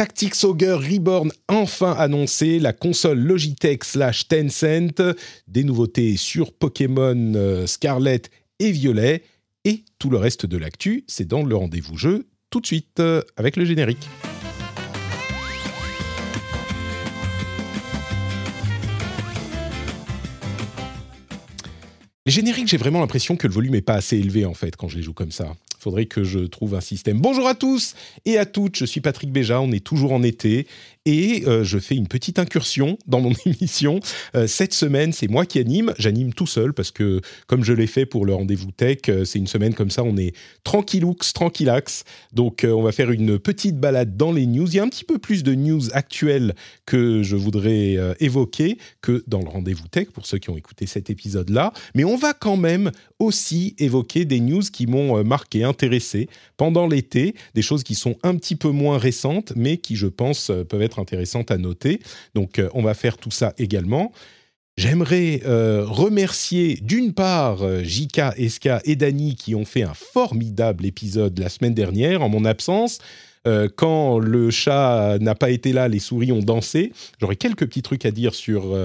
Tactics Ogre Reborn enfin annoncé, la console Logitech slash Tencent, des nouveautés sur Pokémon euh, Scarlet et Violet, et tout le reste de l'actu, c'est dans le rendez-vous jeu, tout de suite, euh, avec le générique. Les génériques, j'ai vraiment l'impression que le volume est pas assez élevé en fait quand je les joue comme ça. Faudrait que je trouve un système. Bonjour à tous et à toutes, je suis Patrick Béja, on est toujours en été et euh, je fais une petite incursion dans mon émission. Euh, cette semaine, c'est moi qui anime. J'anime tout seul parce que, comme je l'ai fait pour le rendez-vous tech, euh, c'est une semaine comme ça, on est tranquilloux, tranquillax. Donc, on va faire une petite balade dans les news. Il y a un petit peu plus de news actuelles que je voudrais évoquer que dans le rendez-vous tech pour ceux qui ont écouté cet épisode-là. Mais on va quand même aussi évoquer des news qui m'ont marqué, intéressé pendant l'été, des choses qui sont un petit peu moins récentes, mais qui, je pense, peuvent être intéressantes à noter. Donc, euh, on va faire tout ça également. J'aimerais euh, remercier d'une part euh, Jika, Eska et Dani qui ont fait un formidable épisode la semaine dernière en mon absence. quand le chat n'a pas été là, les souris ont dansé. J'aurais quelques petits trucs à dire sur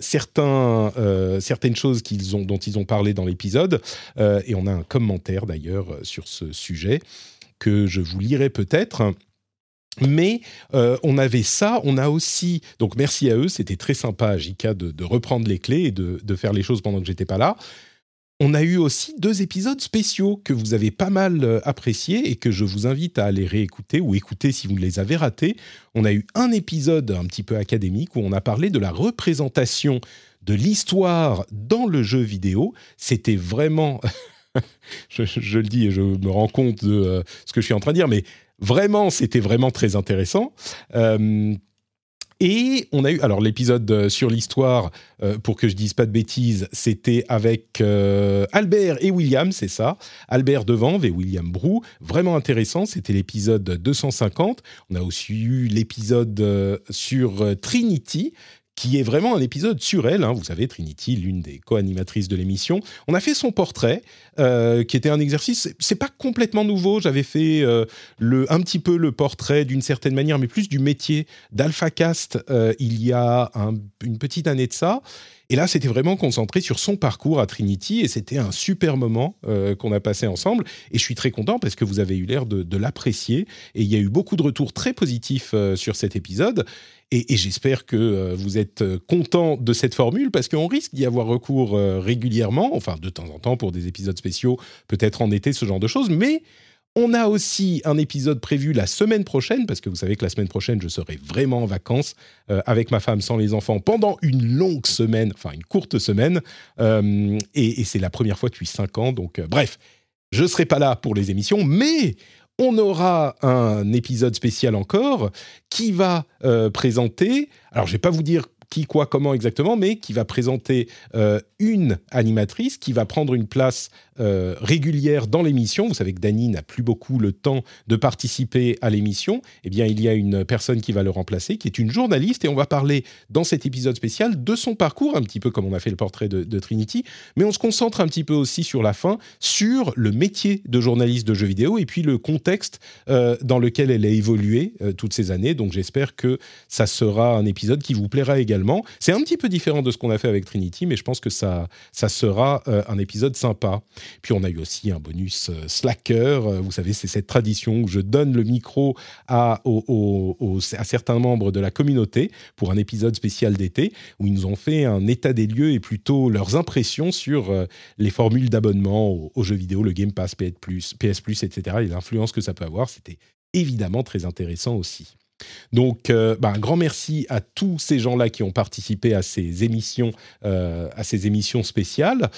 certains, certaines choses dont ils ont parlé dans l'épisode. et on a un commentaire d'ailleurs sur ce sujet que je vous lirai peut-être. Mais euh, on avait ça, on a aussi, donc merci à eux, c'était très sympa Jika de, de, reprendre les clés et de, faire les choses pendant que j'étais pas là. On a eu aussi deux épisodes spéciaux que vous avez pas mal euh, appréciés et que je vous invite à aller réécouter ou écouter si vous les avez ratés. On a eu un épisode un petit peu académique où on a parlé de la représentation de l'histoire dans le jeu vidéo. C'était vraiment, je, je, le dis et je me rends compte de euh, ce que je suis en train de dire, mais Vraiment, c'était vraiment très intéressant. Euh, et on a eu, alors l'épisode euh, sur l'histoire, euh, pour que je dise pas de bêtises, c'était avec Albert et William, c'est ça. Albert Devanve et William Brou, vraiment intéressant. C'était l'épisode 250. On a aussi eu l'épisode sur Trinity, qui est vraiment un épisode sur elle. Hein. Vous savez, Trinity, l'une des co-animatrices de l'émission. On a fait son portrait, euh, qui était un exercice. C'est pas complètement nouveau. J'avais fait euh, le, un petit peu le portrait d'une certaine manière, mais plus du métier d'AlphaCast euh, il y a une petite année de ça. Et là, c'était vraiment concentré sur son parcours à Trinity et c'était un super moment euh, qu'on a passé ensemble. Et je suis très content parce que vous avez eu l'air de, l'apprécier et il y a eu beaucoup de retours très positifs euh, sur cet épisode. Et, j'espère que euh, vous êtes content de cette formule parce qu'on risque d'y avoir recours régulièrement, enfin de temps en temps pour des épisodes spéciaux, peut-être en été, ce genre de choses. Mais on a aussi un épisode prévu la semaine prochaine, parce que vous savez que la semaine prochaine, je serai vraiment en vacances euh, avec ma femme sans les enfants pendant une longue semaine, enfin une courte semaine. Euh, et, c'est la première fois depuis cinq ans. Donc, euh, bref, je ne serai pas là pour les émissions, mais on aura un épisode spécial encore qui va présenter. Alors, je ne vais pas vous dire qui, quoi, comment exactement, mais qui va présenter une animatrice qui va prendre une place euh, régulière dans l'émission. Vous savez que Dany n'a plus beaucoup le temps de participer à l'émission. Eh bien, il y a une personne qui va le remplacer, qui est une journaliste, et on va parler dans cet épisode spécial de son parcours, un petit peu comme on a fait le portrait de, Trinity, mais on se concentre un petit peu aussi sur la fin, sur le métier de journaliste de jeux vidéo, et puis le contexte euh, dans lequel elle a évolué euh, toutes ces années. Donc j'espère que ça sera un épisode qui vous plaira également. C'est un petit peu différent de ce qu'on a fait avec Trinity, mais je pense que ça, sera un épisode sympa. Puis on a eu aussi un bonus euh, Slacker. Euh, vous savez, c'est cette tradition où je donne le micro à, certains membres de la communauté pour un épisode spécial d'été où ils nous ont fait un état des lieux et plutôt leurs impressions sur euh, les formules d'abonnement aux, jeux vidéo, le Game Pass, PS PS etc. et l'influence que ça peut avoir. C'était évidemment très intéressant aussi. Donc, un grand merci à tous ces gens-là qui ont participé à ces émissions, à ces émissions spéciales.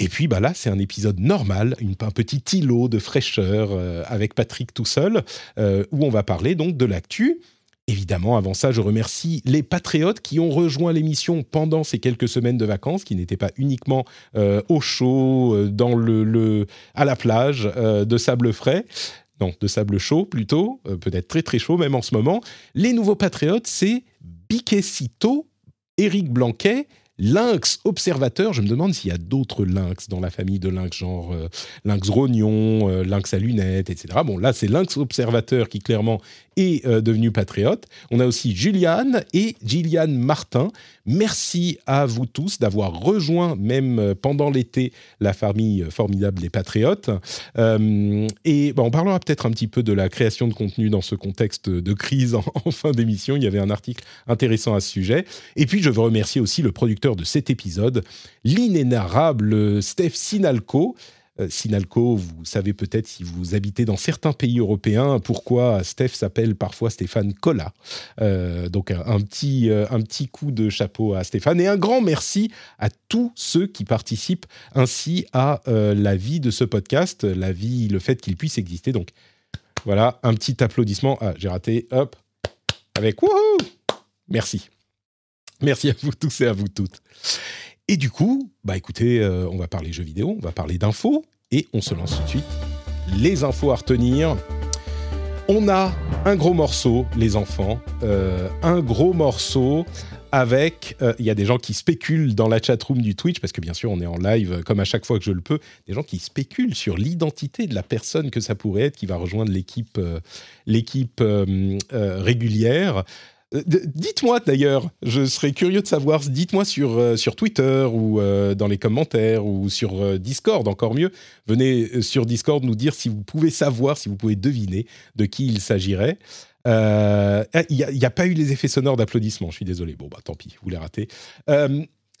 Et puis bah là, c'est un épisode normal, un petit îlot de fraîcheur euh, avec Patrick tout seul, euh, où on va parler donc de l'actu. Évidemment, avant ça, je remercie les patriotes qui ont rejoint l'émission pendant ces quelques semaines de vacances, qui n'étaient pas uniquement euh, au chaud, dans à la plage de sable frais. Non, de sable chaud plutôt, peut-être très très chaud même en ce moment. Les nouveaux patriotes, c'est Biquecito, Éric Blanquet, Lynx observateur, je me demande s'il y a d'autres lynx dans la famille de lynx, genre euh, lynx rognon, euh, lynx à lunettes, etc. Bon, là, c'est lynx observateur qui clairement est euh, devenu patriote. On a aussi Juliane et Gillian Martin. Merci à vous tous d'avoir rejoint, même pendant l'été, la famille formidable des patriotes. et on parlera peut-être un petit peu de la création de contenu dans ce contexte de crise en fin d'émission. Il y avait un article intéressant à ce sujet. Et puis, je veux remercier aussi le producteur de cet épisode, l'inénarrable Steph Sinalco. Euh, Sinalco, vous savez peut-être si vous habitez dans certains pays européens pourquoi Steph s'appelle parfois Stéphane Colla. Euh, donc un, petit, euh, un petit coup de chapeau à Stéphane et un grand merci à tous ceux qui participent ainsi à la vie de ce podcast, la vie, le fait qu'il puisse exister. Donc voilà, un petit applaudissement. Ah, j'ai raté. Hop, avec wouhou Merci. Merci à vous tous et à vous toutes. Et du coup, bah écoutez, euh, on va parler jeux vidéo, on va parler d'infos, et on se lance tout de suite. Les infos à retenir. On a un gros morceau, les enfants, euh, un gros morceau avec, euh, il y a des gens qui spéculent dans la chatroom du Twitch, parce que bien sûr on est en live comme à chaque fois que je le peux, des gens qui spéculent sur l'identité de la personne que ça pourrait être qui va rejoindre l'équipe l'équipe régulière. Euh, dites-moi d'ailleurs, je serais curieux de savoir, dites-moi sur, euh, sur Twitter ou euh, dans les commentaires ou sur Discord, encore mieux. Venez sur Discord nous dire si vous pouvez savoir, si vous pouvez deviner de qui il s'agirait. Il n'y a, pas eu les effets sonores d'applaudissements, je suis désolé. Bon, bah tant pis, vous les ratez.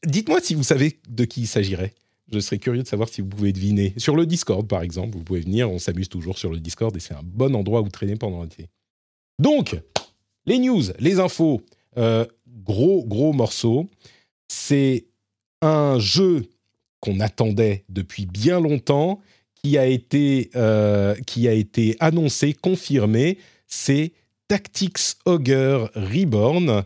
dites-moi si vous savez de qui il s'agirait. Je serais curieux de savoir si vous pouvez deviner. Sur le Discord, par exemple, vous pouvez venir, on s'amuse toujours sur le Discord et c'est un bon endroit où traîner pendant l'été. Donc, les news, les infos, euh, gros, gros morceau. C'est un jeu qu'on attendait depuis bien longtemps, qui a été, euh, annoncé, confirmé. C'est Tactics Ogre Reborn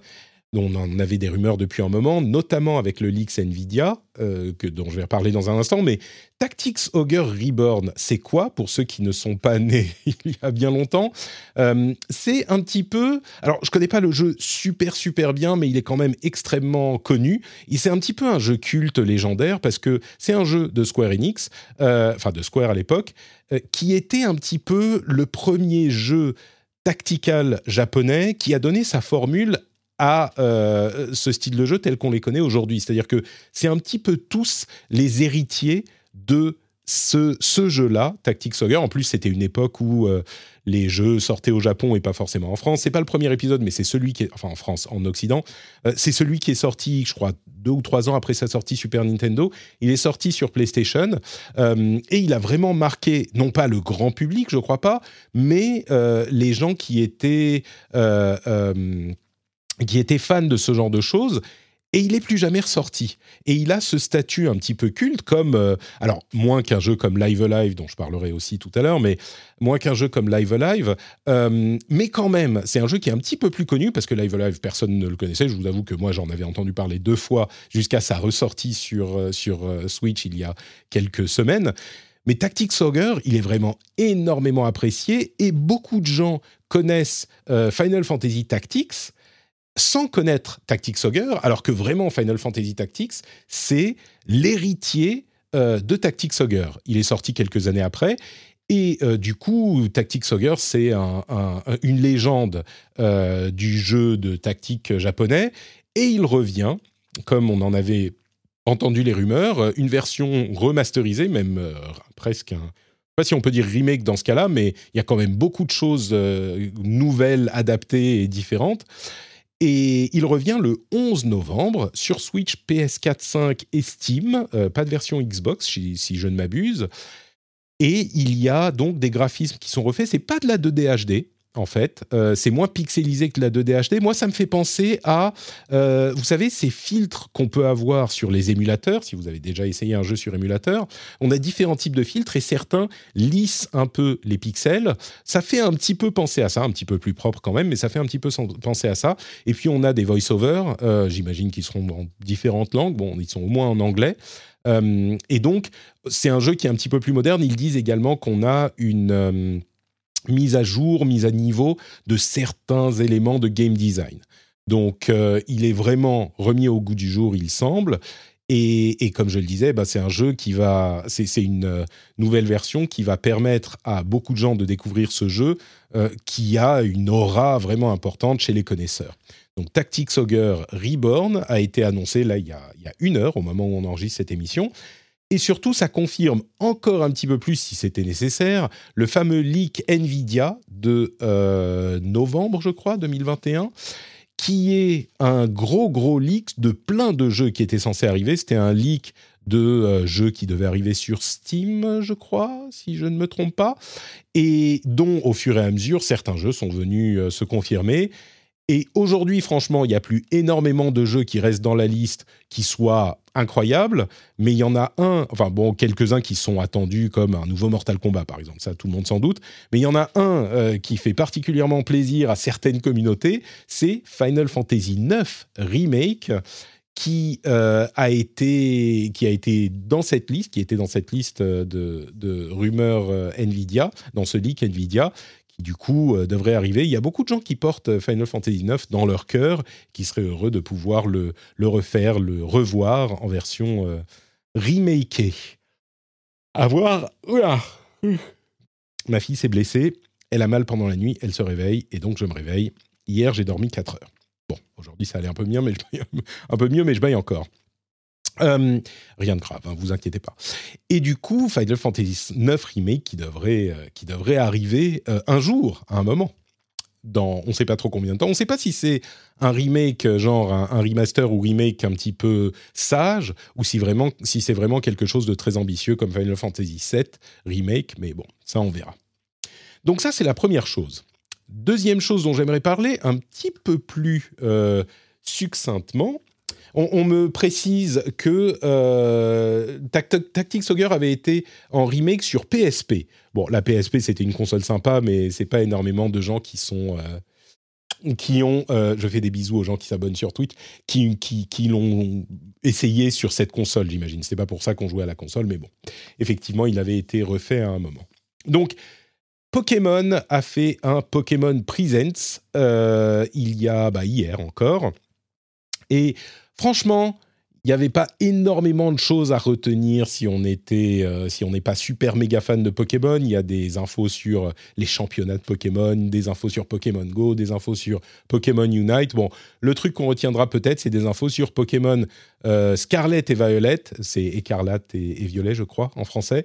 on en avait des rumeurs depuis un moment, notamment avec le leaks Nvidia, euh, que, dont je vais parler dans un instant. Mais Tactics Ogre Reborn, c'est quoi pour ceux qui ne sont pas nés il y a bien longtemps? Euh, C'est un petit peu. Alors, je connais pas le jeu super super bien, mais il est quand même extrêmement connu. C'est un petit peu un jeu culte légendaire parce que c'est un jeu de Square Enix, euh, enfin de Square à l'époque, qui était un petit peu le premier jeu tactical japonais qui a donné sa formule à euh, ce style de jeu tel qu'on les connaît aujourd'hui. C'est-à-dire que c'est un petit peu tous les héritiers de ce, ce jeu-là, Tactics Ogre. En plus, c'était une époque où euh, les jeux sortaient au Japon et pas forcément en France. C'est pas le premier épisode, mais c'est celui qui est, enfin en France, en Occident, euh, c'est celui qui est sorti, je crois, deux ou trois ans après sa sortie Super Nintendo. Il est sorti sur PlayStation et il a vraiment marqué, non pas le grand public, je crois pas, mais les gens qui étaient qui était fan de ce genre de choses et il est plus jamais ressorti. Et il a ce statut un petit peu culte comme, euh, alors moins qu'un jeu comme Live Alive, dont je parlerai aussi tout à l'heure, mais moins qu'un jeu comme Live Alive, euh, mais quand même, c'est un jeu qui est un petit peu plus connu parce que Live Alive, personne ne le connaissait. Je vous avoue que moi, j'en avais entendu parler deux fois jusqu'à sa ressortie sur, euh, sur Switch il y a quelques semaines. Mais Tactics Ogre, il est vraiment énormément apprécié et beaucoup de gens connaissent Final Fantasy Tactics sans connaître Tactics Ogre, alors que vraiment Final Fantasy Tactics, c'est l'héritier euh, de Tactics Ogre. Il est sorti quelques années après. Et euh, du coup, Tactics Ogre, c'est une légende euh, du jeu de tactique japonais. Et il revient, comme on en avait entendu les rumeurs, une version remasterisée, même presque un, sais pas si on peut dire remake dans ce cas-là, mais il y a quand même beaucoup de choses nouvelles, adaptées et différentes. Et il revient le 11 novembre sur Switch, PS4, 5 et Steam. Euh, pas de version Xbox, si, je ne m'abuse. Et il y a donc des graphismes qui sont refaits. C'est pas de la 2D HD. En fait. Euh, c'est moins pixelisé que la 2D HD. Moi, ça me fait penser à, euh, vous savez, ces filtres qu'on peut avoir sur les émulateurs. Si vous avez déjà essayé un jeu sur émulateur, on a différents types de filtres et certains lissent un peu les pixels. Ça fait un petit peu penser à ça, un petit peu plus propre quand même, mais ça fait un petit peu penser à ça. Et puis, on a des voice-overs, euh, j'imagine qu'ils seront en différentes langues. Bon, ils sont au moins en anglais. et donc, c'est un jeu qui est un petit peu plus moderne. Ils disent également qu'on a une mise à jour, mise à niveau de certains éléments de game design. Donc, euh, il est vraiment remis au goût du jour, il semble. Et, comme je le disais, bah, c'est un jeu qui va, c'est une euh, nouvelle version qui va permettre à beaucoup de gens de découvrir ce jeu euh, qui a une aura vraiment importante chez les connaisseurs. Donc Tactics Ogre Reborn a été annoncé là il y, a, il y a une heure au moment où on enregistre cette émission et surtout, ça confirme encore un petit peu plus, si c'était nécessaire, le fameux leak Nvidia de euh, novembre, je crois, 2021, qui est un gros, gros leak de plein de jeux qui étaient censés arriver. C'était un leak de euh, jeux qui devaient arriver sur Steam, je crois, si je ne me trompe pas, et dont, au fur et à mesure, certains jeux sont venus euh, se confirmer. Et aujourd'hui, franchement, il n'y a plus énormément de jeux qui restent dans la liste qui soient incroyables, mais il y en a un, enfin bon, quelques-uns qui sont attendus comme un nouveau Mortal Kombat, par exemple, ça tout le monde s'en doute, mais il y en a un euh, qui fait particulièrement plaisir à certaines communautés, c'est Final Fantasy IX Remake, qui euh, a été qui a été dans cette liste, qui était dans cette liste de, de rumeurs euh, Nvidia, dans ce leak Nvidia, du coup euh, devrait arriver. Il y a beaucoup de gens qui portent euh, Final Fantasy IX dans leur cœur, qui seraient heureux de pouvoir le, refaire, le revoir en version euh, remakée. À voir. Ma fille s'est blessée, elle a mal pendant la nuit, elle se réveille, et donc je me réveille. Hier, j'ai dormi 4 heures. Bon, aujourd'hui, ça allait un peu mieux, mais un peu mieux, mais je baille encore. Euh, rien de grave, hein, vous inquiétez pas. Et du coup, Final Fantasy IX Remake qui devrait, euh, qui devrait arriver euh, un jour, à un moment. Dans, on ne sait pas trop combien de temps. On ne sait pas si c'est un remake, genre un, remaster ou remake un petit peu sage, ou si, vraiment, si c'est vraiment quelque chose de très ambitieux comme Final Fantasy VII Remake, mais bon, ça on verra. Donc ça, c'est la première chose. Deuxième chose dont j'aimerais parler un petit peu plus succinctement, on, me précise que euh, Tactics Ogre avait été en remake sur PSP. Bon, la PSP c'était une console sympa, mais c'est pas énormément de gens qui sont euh, qui ont, euh, je fais des bisous aux gens qui s'abonnent sur Twitch, qui, qui, l'ont essayé sur cette console, j'imagine. C'est pas pour ça qu'on jouait à la console, mais bon, effectivement, il avait été refait à un moment. Donc, Pokémon a fait un Pokémon Presents il y a bah, hier encore, et franchement, il n'y avait pas énormément de choses à retenir si on était, euh, si on n'est pas super méga fan de Pokémon. Il y a des infos sur les championnats de Pokémon, des infos sur Pokémon Go, des infos sur Pokémon Unite. Bon, le truc qu'on retiendra peut-être, c'est des infos sur Pokémon euh, Scarlet et Violet. C'est écarlate et, violet, je crois, en français.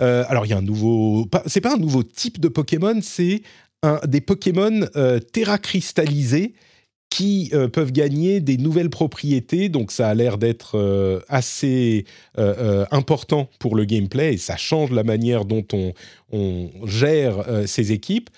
Euh, alors, il y a un nouveau, c'est pas un nouveau type de Pokémon, c'est des Pokémon terra cristallisés qui euh, peuvent gagner des nouvelles propriétés. Donc ça a l'air d'être euh, assez euh, important pour le gameplay et ça change la manière dont on, on gère ces équipes.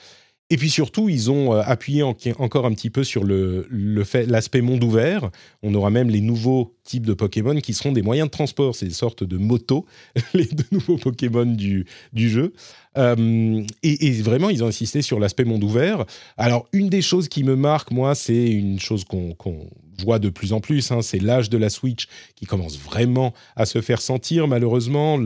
Et puis surtout, ils ont appuyé encore un petit peu sur l'aspect monde ouvert. On aura même les nouveaux types de Pokémon qui seront des moyens de transport. C'est des sortes de motos, les nouveaux Pokémon du, jeu. Euh, et, vraiment, ils ont insisté sur l'aspect monde ouvert. Alors, une des choses qui me marque, moi, c'est une chose qu'on voit de plus en plus, hein, c'est l'âge de la Switch qui commence vraiment à se faire sentir. Malheureusement,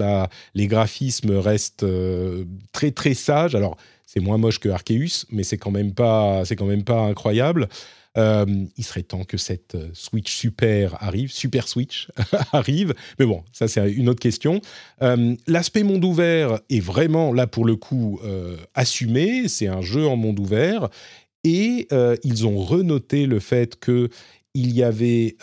les graphismes restent euh, très très sages. Alors, c'est moins moche que Arceus, mais c'est quand même pas, c'est quand même pas incroyable. Euh, il serait temps que cette euh, Switch Super arrive, Super Switch arrive. Mais bon, ça c'est une autre question. Euh, l'aspect monde ouvert est vraiment là pour le coup assumé. C'est un jeu en monde ouvert. Et ils ont renoté le fait que il y avait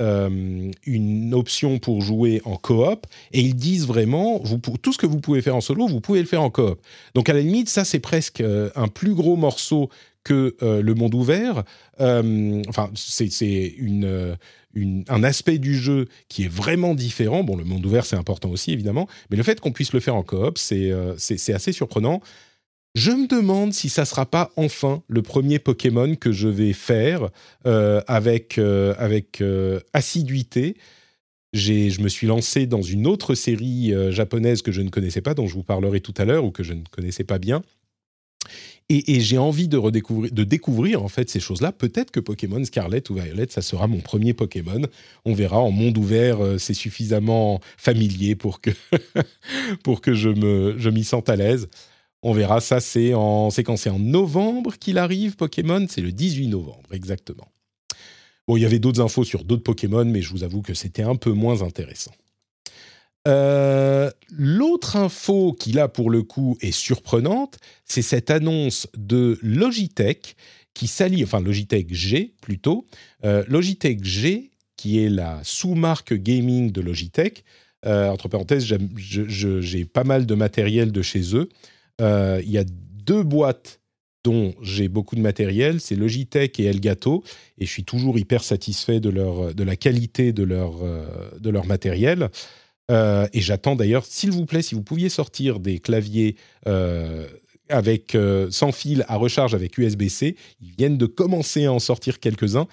une option pour jouer en coop et ils disent vraiment tout ce que vous pouvez faire en solo, vous pouvez le faire en coop. Donc à la limite, ça c'est presque un plus gros morceau que euh, le monde ouvert. Euh, enfin, c'est un aspect du jeu qui est vraiment différent. Bon, le monde ouvert, c'est important aussi, évidemment, mais le fait qu'on puisse le faire en coop, c'est euh, assez surprenant. Je me demande si ça sera pas enfin le premier Pokémon que je vais faire euh, avec, euh, avec euh, assiduité. Je me suis lancé dans une autre série japonaise que je ne connaissais pas, dont je vous parlerai tout à l'heure, ou que je ne connaissais pas bien. Et, j'ai envie de redécouvrir, de découvrir en fait ces choses-là. Peut-être que Pokémon Scarlet ou Violet, ça sera mon premier Pokémon. On verra. En monde ouvert, c'est suffisamment familier pour que pour que je me je m'y sente à l'aise. On verra, ça c'est en, séquencé en novembre qu'il arrive, Pokémon, c'est le 18 novembre exactement. Bon, il y avait d'autres infos sur d'autres Pokémon, mais je vous avoue que c'était un peu moins intéressant. Euh, l'autre info qui là pour le coup est surprenante, c'est cette annonce de Logitech qui s'allie, enfin Logitech G plutôt, euh, Logitech G qui est la sous-marque gaming de Logitech. Euh, entre parenthèses, j'ai pas mal de matériel de chez eux. Euh, il y a deux boîtes dont j'ai beaucoup de matériel, c'est Logitech et Elgato, et je suis toujours hyper satisfait de, leur, de la qualité de leur, euh, de leur matériel. Euh, et j'attends d'ailleurs, s'il vous plaît, si vous pouviez sortir des claviers avec sans fil à recharge avec USB-C, ils viennent de commencer à en sortir quelques-uns,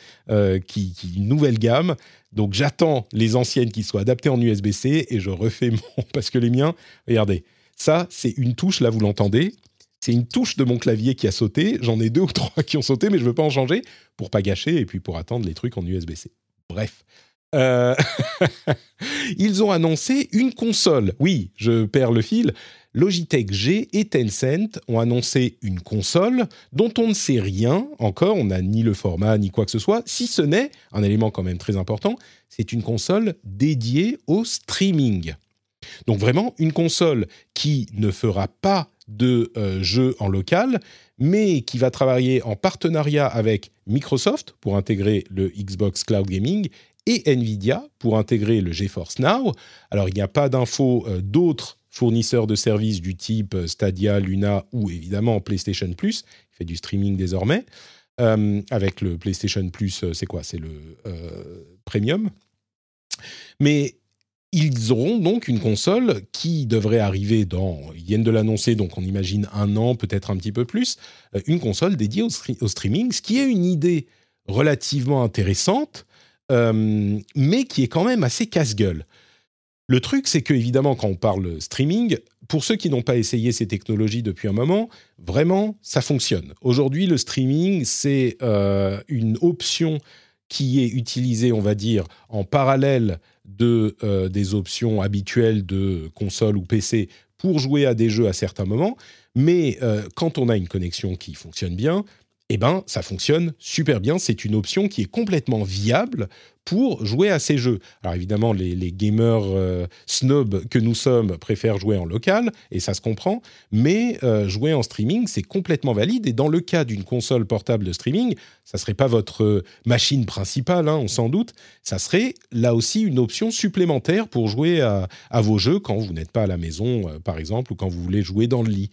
qui, une nouvelle gamme. Donc j'attends les anciennes qui soient adaptées en USB-C et je refais mon parce que les miens, regardez, ça, c'est une touche, là, vous l'entendez. C'est une touche de mon clavier qui a sauté. J'en ai deux ou trois qui ont sauté, mais je ne veux pas en changer pour pas gâcher et puis pour attendre les trucs en USB-C. Bref. Euh, ils ont annoncé une console. Oui, je perds le fil. Logitech G et Tencent ont annoncé une console dont on ne sait rien encore, on n'a ni le format ni quoi que ce soit, si ce n'est, un élément quand même très important, c'est une console dédiée au streaming. Donc vraiment une console qui ne fera pas de euh, jeux en local, mais qui va travailler en partenariat avec Microsoft pour intégrer le Xbox Cloud Gaming et Nvidia pour intégrer le GeForce Now. Alors il n'y a pas d'infos euh, d'autres fournisseurs de services du type euh, Stadia, Luna ou évidemment PlayStation Plus, qui fait du streaming désormais. avec le PlayStation Plus, c'est quoi? C'est le Premium. Mais ils auront donc une console qui devrait arriver dans, ils viennent de l'annoncer, donc on imagine un an, peut-être un petit peu plus, euh, une console dédiée au, streaming, ce qui est une idée relativement intéressante, euh, mais qui est quand même assez casse-gueule. Le truc, c'est que évidemment, quand on parle streaming, pour ceux qui n'ont pas essayé ces technologies depuis un moment, vraiment, ça fonctionne. Aujourd'hui, le streaming, c'est euh, une option qui est utilisée, on va dire, en parallèle euh, des options habituelles de console ou PC pour jouer à des jeux à certains moments. Mais euh, quand on a une connexion qui fonctionne bien, eh ben, ça fonctionne super bien. C'est une option qui est complètement viable pour jouer à ces jeux. Alors évidemment, les, gamers euh, snobs que nous sommes préfèrent jouer en local, et ça se comprend, mais euh, jouer en streaming, c'est complètement valide, et dans le cas d'une console portable de streaming, ça serait pas votre euh, machine principale, hein, on s'en doute, ça serait là aussi une option supplémentaire pour jouer à vos jeux quand vous n'êtes pas à la maison, par exemple, ou quand vous voulez jouer dans le lit.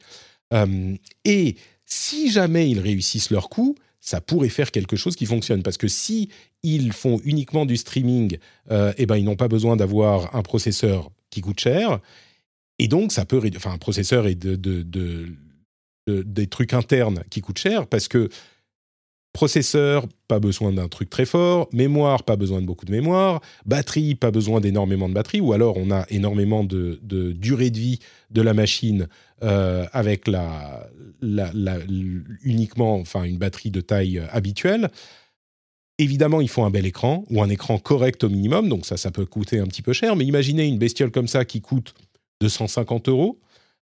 et si jamais ils réussissent leur coup, ça pourrait faire quelque chose qui fonctionne. Parce que si ils font uniquement du streaming, euh, eh ben, ils n'ont pas besoin d'avoir un processeur qui coûte cher. Et donc, ça peut... Enfin, un processeur et de, des trucs internes qui coûtent cher parce que Processeur, pas besoin d'un truc très fort. Mémoire, pas besoin de beaucoup de mémoire. Batterie, pas besoin d'énormément de batterie. Ou alors, on a énormément de, durée de vie de la machine euh, avec la, uniquement, enfin, une batterie de taille euh, habituelle. Évidemment, il faut un bel écran ou un écran correct au minimum. Donc ça, ça peut coûter un petit peu cher. Mais imaginez une bestiole comme ça qui coûte 250 euros.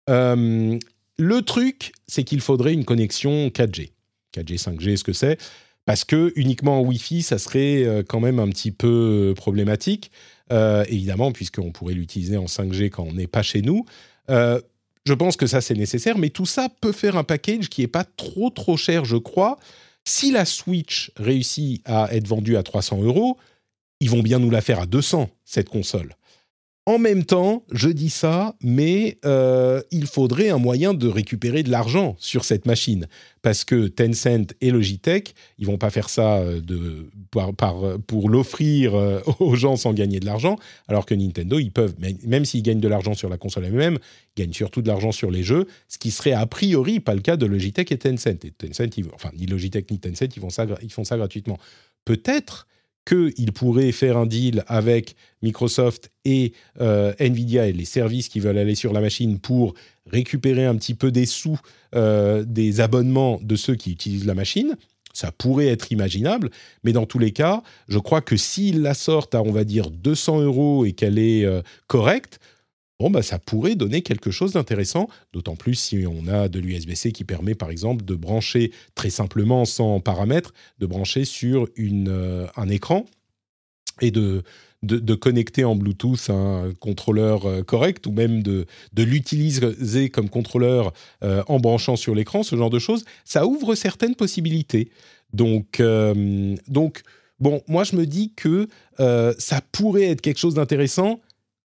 Euh, le truc, c'est qu'il faudrait une connexion 4G. 4G, 5G, ce que c'est, parce que uniquement en Wi-Fi, ça serait euh, quand même un petit peu problématique, euh, évidemment, puisqu'on pourrait l'utiliser en 5G quand on n'est pas chez nous. Je pense que ça, c'est nécessaire, mais tout ça peut faire un package qui n'est pas trop trop cher, je crois. Si la Switch réussit à être vendue à 300 euros, ils vont bien nous la faire à 200, cette console. En même temps, je dis ça, mais euh, il faudrait un moyen de récupérer de l'argent sur cette machine. Parce que Tencent et Logitech, ils vont pas faire ça euh, pour l'offrir euh, aux gens sans gagner de l'argent, alors que Nintendo, ils peuvent, même s'ils gagnent de l'argent sur la console elle-même, gagnent surtout de l'argent sur les jeux, ce qui serait a priori pas le cas de Logitech et Tencent. Et Tencent, enfin, ni Logitech ni Tencent, ils font ça gratuitement. Peut-être qu'il pourrait faire un deal avec Microsoft et euh, Nvidia et les services qui veulent aller sur la machine pour récupérer un petit peu des sous euh, des abonnements de ceux qui utilisent la machine. Ça pourrait être imaginable, mais dans tous les cas, je crois que s'ils la sortent à, on va dire, 200 euros et qu'elle est euh, correcte, bon, bah, ça pourrait donner quelque chose d'intéressant, d'autant plus si on a de l'USB-C qui permet, par exemple, de brancher très simplement, sans paramètres, de brancher sur euh, un écran et de, de, connecter en Bluetooth un contrôleur euh, correct ou même de, de l'utiliser comme contrôleur euh, en branchant sur l'écran, ce genre de choses, ça ouvre certaines possibilités. Donc, donc bon, moi je me dis que ça pourrait être quelque chose d'intéressant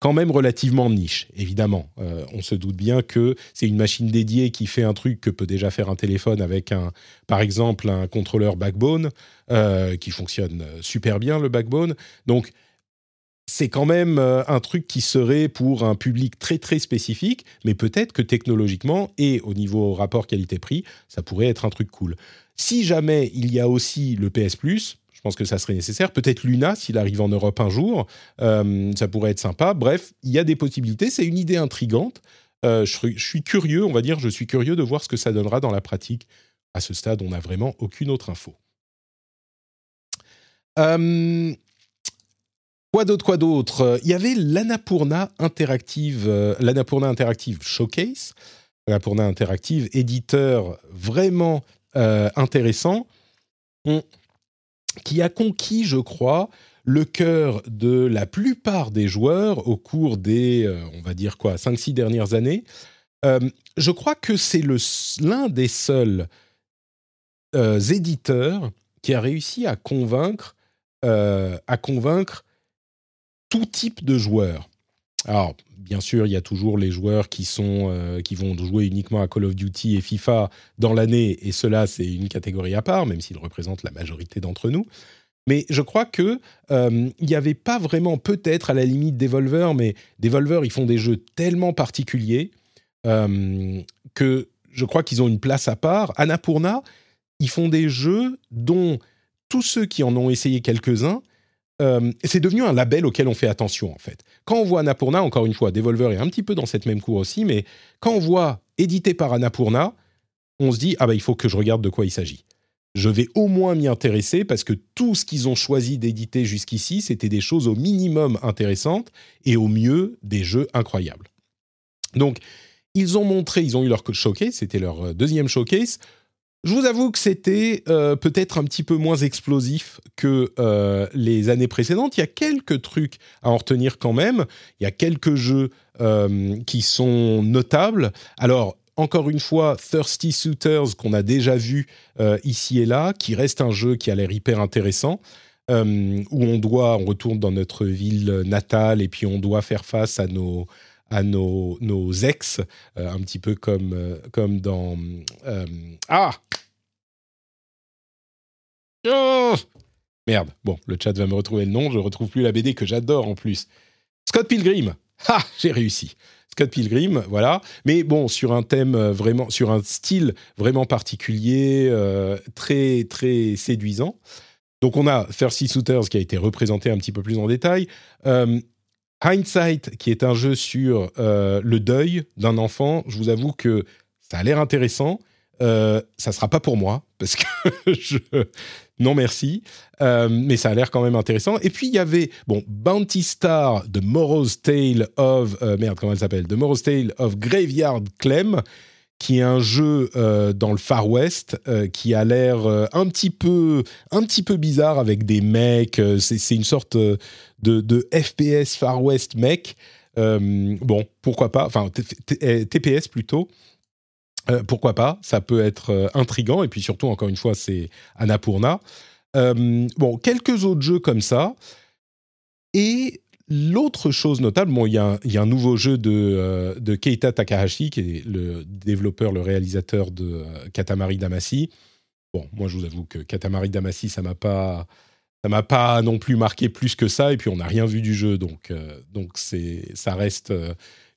quand même relativement niche, évidemment. Euh, on se doute bien que c'est une machine dédiée qui fait un truc que peut déjà faire un téléphone avec, un, par exemple, un contrôleur backbone euh, qui fonctionne super bien, le backbone. Donc, c'est quand même euh, un truc qui serait pour un public très très spécifique, mais peut-être que technologiquement et au niveau rapport qualité-prix, ça pourrait être un truc cool. Si jamais il y a aussi le PS Plus, je pense que ça serait nécessaire. Peut-être Luna, s'il arrive en Europe un jour, euh, ça pourrait être sympa. Bref, il y a des possibilités. C'est une idée intrigante. Euh, je, suis curieux, on va dire, je suis curieux de voir ce que ça donnera dans la pratique. À ce stade, on n'a vraiment aucune autre info. Euh, quoi d'autre, quoi d'autre? Il y avait l'Annapurna Interactive, l'Annapurna Interactive Showcase. L'Annapurna Interactive, éditeur vraiment intéressant. Qui a conquis, je crois, le cœur de la plupart des joueurs au cours des, euh, on va dire quoi, 5-6 dernières années. Euh, je crois que c'est l'un des seuls euh, éditeurs qui a réussi à convaincre, à convaincre tout type de joueurs. Alors, bien sûr, il y a toujours les joueurs qui, sont, qui vont jouer uniquement à Call of Duty et FIFA dans l'année, et cela, c'est une catégorie à part, même s'ils représentent la majorité d'entre nous. Mais je crois que il n'y avait pas vraiment, peut-être à la limite Devolver, mais Devolver, ils font des jeux tellement particuliers que je crois qu'ils ont une place à part. Annapurna, ils font des jeux dont tous ceux qui en ont essayé quelques-uns euh, c'est devenu un label auquel on fait attention en fait. Quand on voit Annapurna, encore une fois, Devolver est un petit peu dans cette même cour aussi, mais quand on voit édité par Annapurna, on se dit ah bah il faut que je regarde de quoi il s'agit. Je vais au moins m'y intéresser parce que tout ce qu'ils ont choisi d'éditer jusqu'ici, c'était des choses au minimum intéressantes et au mieux des jeux incroyables. Donc ils ont montré, ils ont eu leur showcase, c'était leur euh, deuxième showcase. Je vous avoue que c'était euh, peut-être un petit peu moins explosif que euh, les années précédentes. Il y a quelques trucs à en retenir quand même. Il y a quelques jeux euh, qui sont notables. Alors, encore une fois, Thirsty Suitors, qu'on a déjà vu ici et là, qui reste un jeu qui a l'air hyper intéressant. où on doit, on retourne dans notre ville natale et puis on doit faire face à nos, à nos, nos ex, euh, un petit peu comme, euh, comme dans... Euh, ah oh Merde, bon, le chat va me retrouver le nom, je retrouve plus la BD que j'adore en plus. Scott Pilgrim Ah, j'ai réussi Scott Pilgrim, voilà. Mais bon, sur un thème vraiment, sur un style vraiment particulier, très, très séduisant. Donc on a Thirsty Suitors qui a été représenté un petit peu plus en détail. Hindsight, qui est un jeu sur euh, le deuil d'un enfant, je vous avoue que ça a l'air intéressant. Euh, ça sera pas pour moi parce que je non merci, euh, mais ça a l'air quand même intéressant. Et puis il y avait bon Bounty Star de Morrow's Tale of merde comment elle s'appelle, de Morrow's Tale of Graveyard Clem, qui est un jeu dans le Far West qui a l'air un petit peu un petit peu bizarre avec des mecs. c'est une sorte de, FPS Far West mec. Euh, bon, pourquoi pas, enfin TPS plutôt. Euh, pourquoi pas Ça peut être euh, intrigant et puis surtout encore une fois c'est Annapurna. bon, quelques autres jeux comme ça et L'autre chose notable, bon, il y, a un nouveau jeu de, de, Keita Takahashi, qui est le développeur, le réalisateur de Katamari Damacy. Bon, moi, je vous avoue que Katamari Damacy, ça m'a pas, ça m'a pas non plus marqué plus que ça. Et puis, on n'a rien vu du jeu, donc, donc c'est, ça reste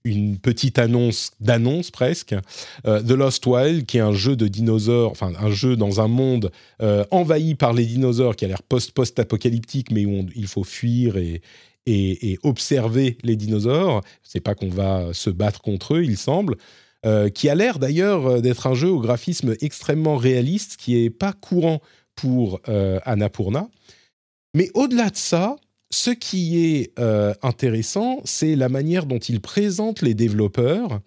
une petite annonce d'annonce presque. Euh, The Lost Wild, qui est un jeu de dinosaures, enfin un jeu dans un monde euh, envahi par les dinosaures, qui a l'air post-post-apocalyptique, mais où il faut fuir et, et, observer les dinosaures. C'est pas qu'on va se battre contre eux, il semble. Euh, qui a l'air d'ailleurs d'être un jeu au graphisme extrêmement réaliste, qui est pas courant pour Annapurna. Mais au-delà de ça, ce qui est euh, intéressant, c'est la manière dont ils présentent les développeurs.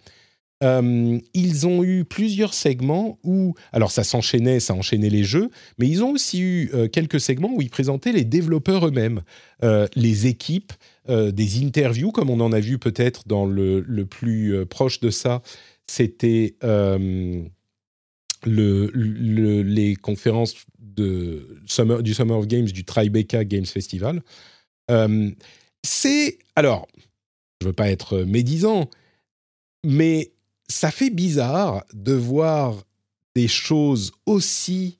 Euh, ils ont eu plusieurs segments où, alors ça s'enchaînait, ça enchaînait les jeux, mais ils ont aussi eu euh, quelques segments où ils présentaient les développeurs eux-mêmes, les équipes, des interviews, comme on en a vu peut-être dans le, plus proche de ça, c'était le, les conférences du Summer of Games du Tribeca Games Festival. Euh, c'est. Alors, je veux pas être médisant, mais ça fait bizarre de voir des choses aussi.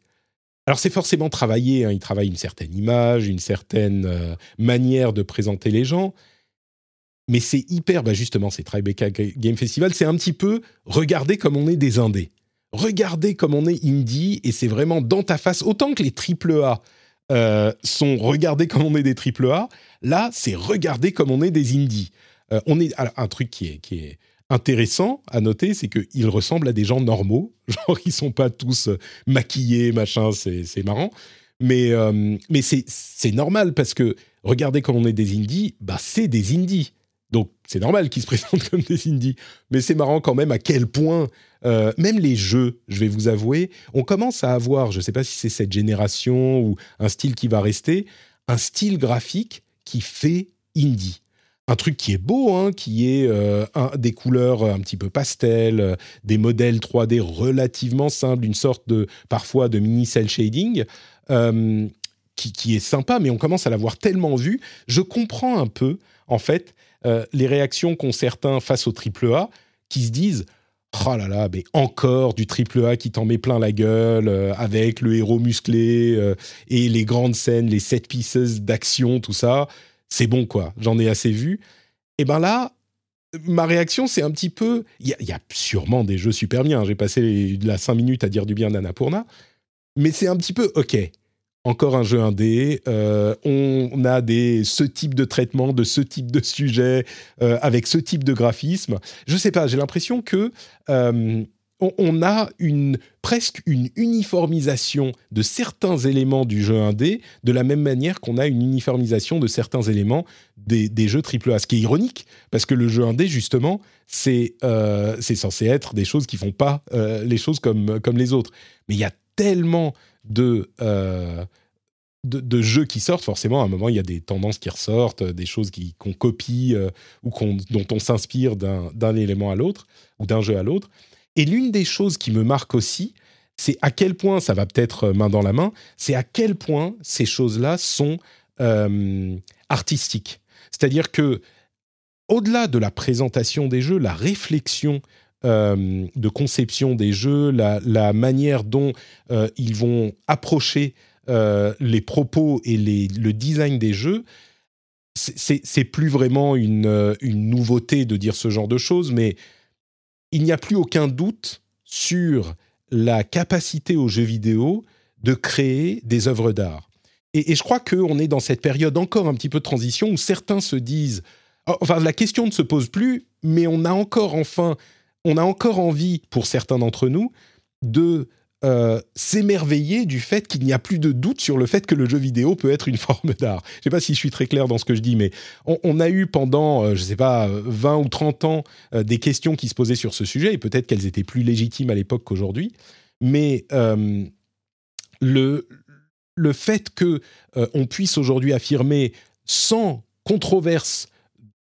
Alors, c'est forcément travaillé, hein, il travaille une certaine image, une certaine euh, manière de présenter les gens. Mais c'est hyper, bah justement, c'est Tribeca Game Festival, c'est un petit peu regardez comme on est des indés. Regardez comme on est indie, et c'est vraiment dans ta face, autant que les triple A euh, sont regardés comme on est des triple A. Là, c'est regardé comme on est des indies. Euh, on est un truc qui est, qui est intéressant à noter, c'est qu'ils ressemblent à des gens normaux. Genre, ils sont pas tous euh, maquillés, machin, c'est marrant. Mais, mais c'est normal parce que regardez comme on est des indies, bah c'est des indies. Donc c'est normal qu'ils se présentent comme des indies. Mais c'est marrant quand même à quel point, euh, même les jeux, je vais vous avouer, on commence à avoir, je ne sais pas si c'est cette génération ou un style qui va rester, un style graphique qui fait indie. Un truc qui est beau, hein, qui est euh, des couleurs un petit peu pastel, euh, des modèles 3D relativement simples, une sorte de parfois de mini cell shading. Qui, qui, est sympa, mais on commence à l'avoir tellement vu. Je comprends un peu, en fait, euh, les réactions qu'ont certains face au triple A qui se disent Oh là là, mais encore du triple A qui t'en met plein la gueule euh, avec le héros musclé euh, et les grandes scènes, les set pieces d'action, tout ça. C'est bon quoi, j'en ai assez vu. Et ben là, ma réaction, c'est un petit peu. Il y, a sûrement des jeux super bien. J'ai passé la 5 minutes à dire du bien d'Annapurna. Mais c'est un petit peu OK encore un jeu indé. Euh, on a des, ce type de traitement, de ce type de sujet, euh, avec ce type de graphisme. Je sais pas, j'ai l'impression que euh, on, a une, presque une uniformisation de certains éléments du jeu indé, de la même manière qu'on a une uniformisation de certains éléments des, des jeux AAA. Ce qui est ironique, parce que le jeu indé, justement, c'est c'est censé être des choses qui font pas les choses comme, comme les autres. Mais il y a tellement euh, de, de, jeux qui sortent, forcément, à un moment, il y a des tendances qui ressortent, des choses qu'on copie euh, ou dont on s'inspire d'un élément à l'autre ou d'un jeu à l'autre. Et l'une des choses qui me marque aussi, c'est à quel point, ça va peut-être main dans la main, c'est à quel point ces choses-là sont euh, artistiques. C'est-à-dire que, au-delà de la présentation des jeux, la réflexion euh, de conception des jeux, la, manière dont euh, ils vont approcher euh, les propos et le design des jeux, c'est plus vraiment une, nouveauté de dire ce genre de choses, mais il n'y a plus aucun doute sur la capacité aux jeux vidéo de créer des œuvres d'art. Et, et, je crois qu'on est dans cette période encore un petit peu de transition où certains se disent, enfin la question ne se pose plus, mais on a encore enfin on a encore envie, pour certains d'entre nous, de euh, s'émerveiller du fait qu'il n'y a plus de doute sur le fait que le jeu vidéo peut être une forme d'art. Je ne sais pas si je suis très clair dans ce que je dis, mais on, a eu pendant, euh, je ne sais pas, 20 ou 30 ans, euh, des questions qui se posaient sur ce sujet, et peut-être qu'elles étaient plus légitimes à l'époque qu'aujourd'hui, mais le, le fait que on puisse aujourd'hui affirmer sans controverse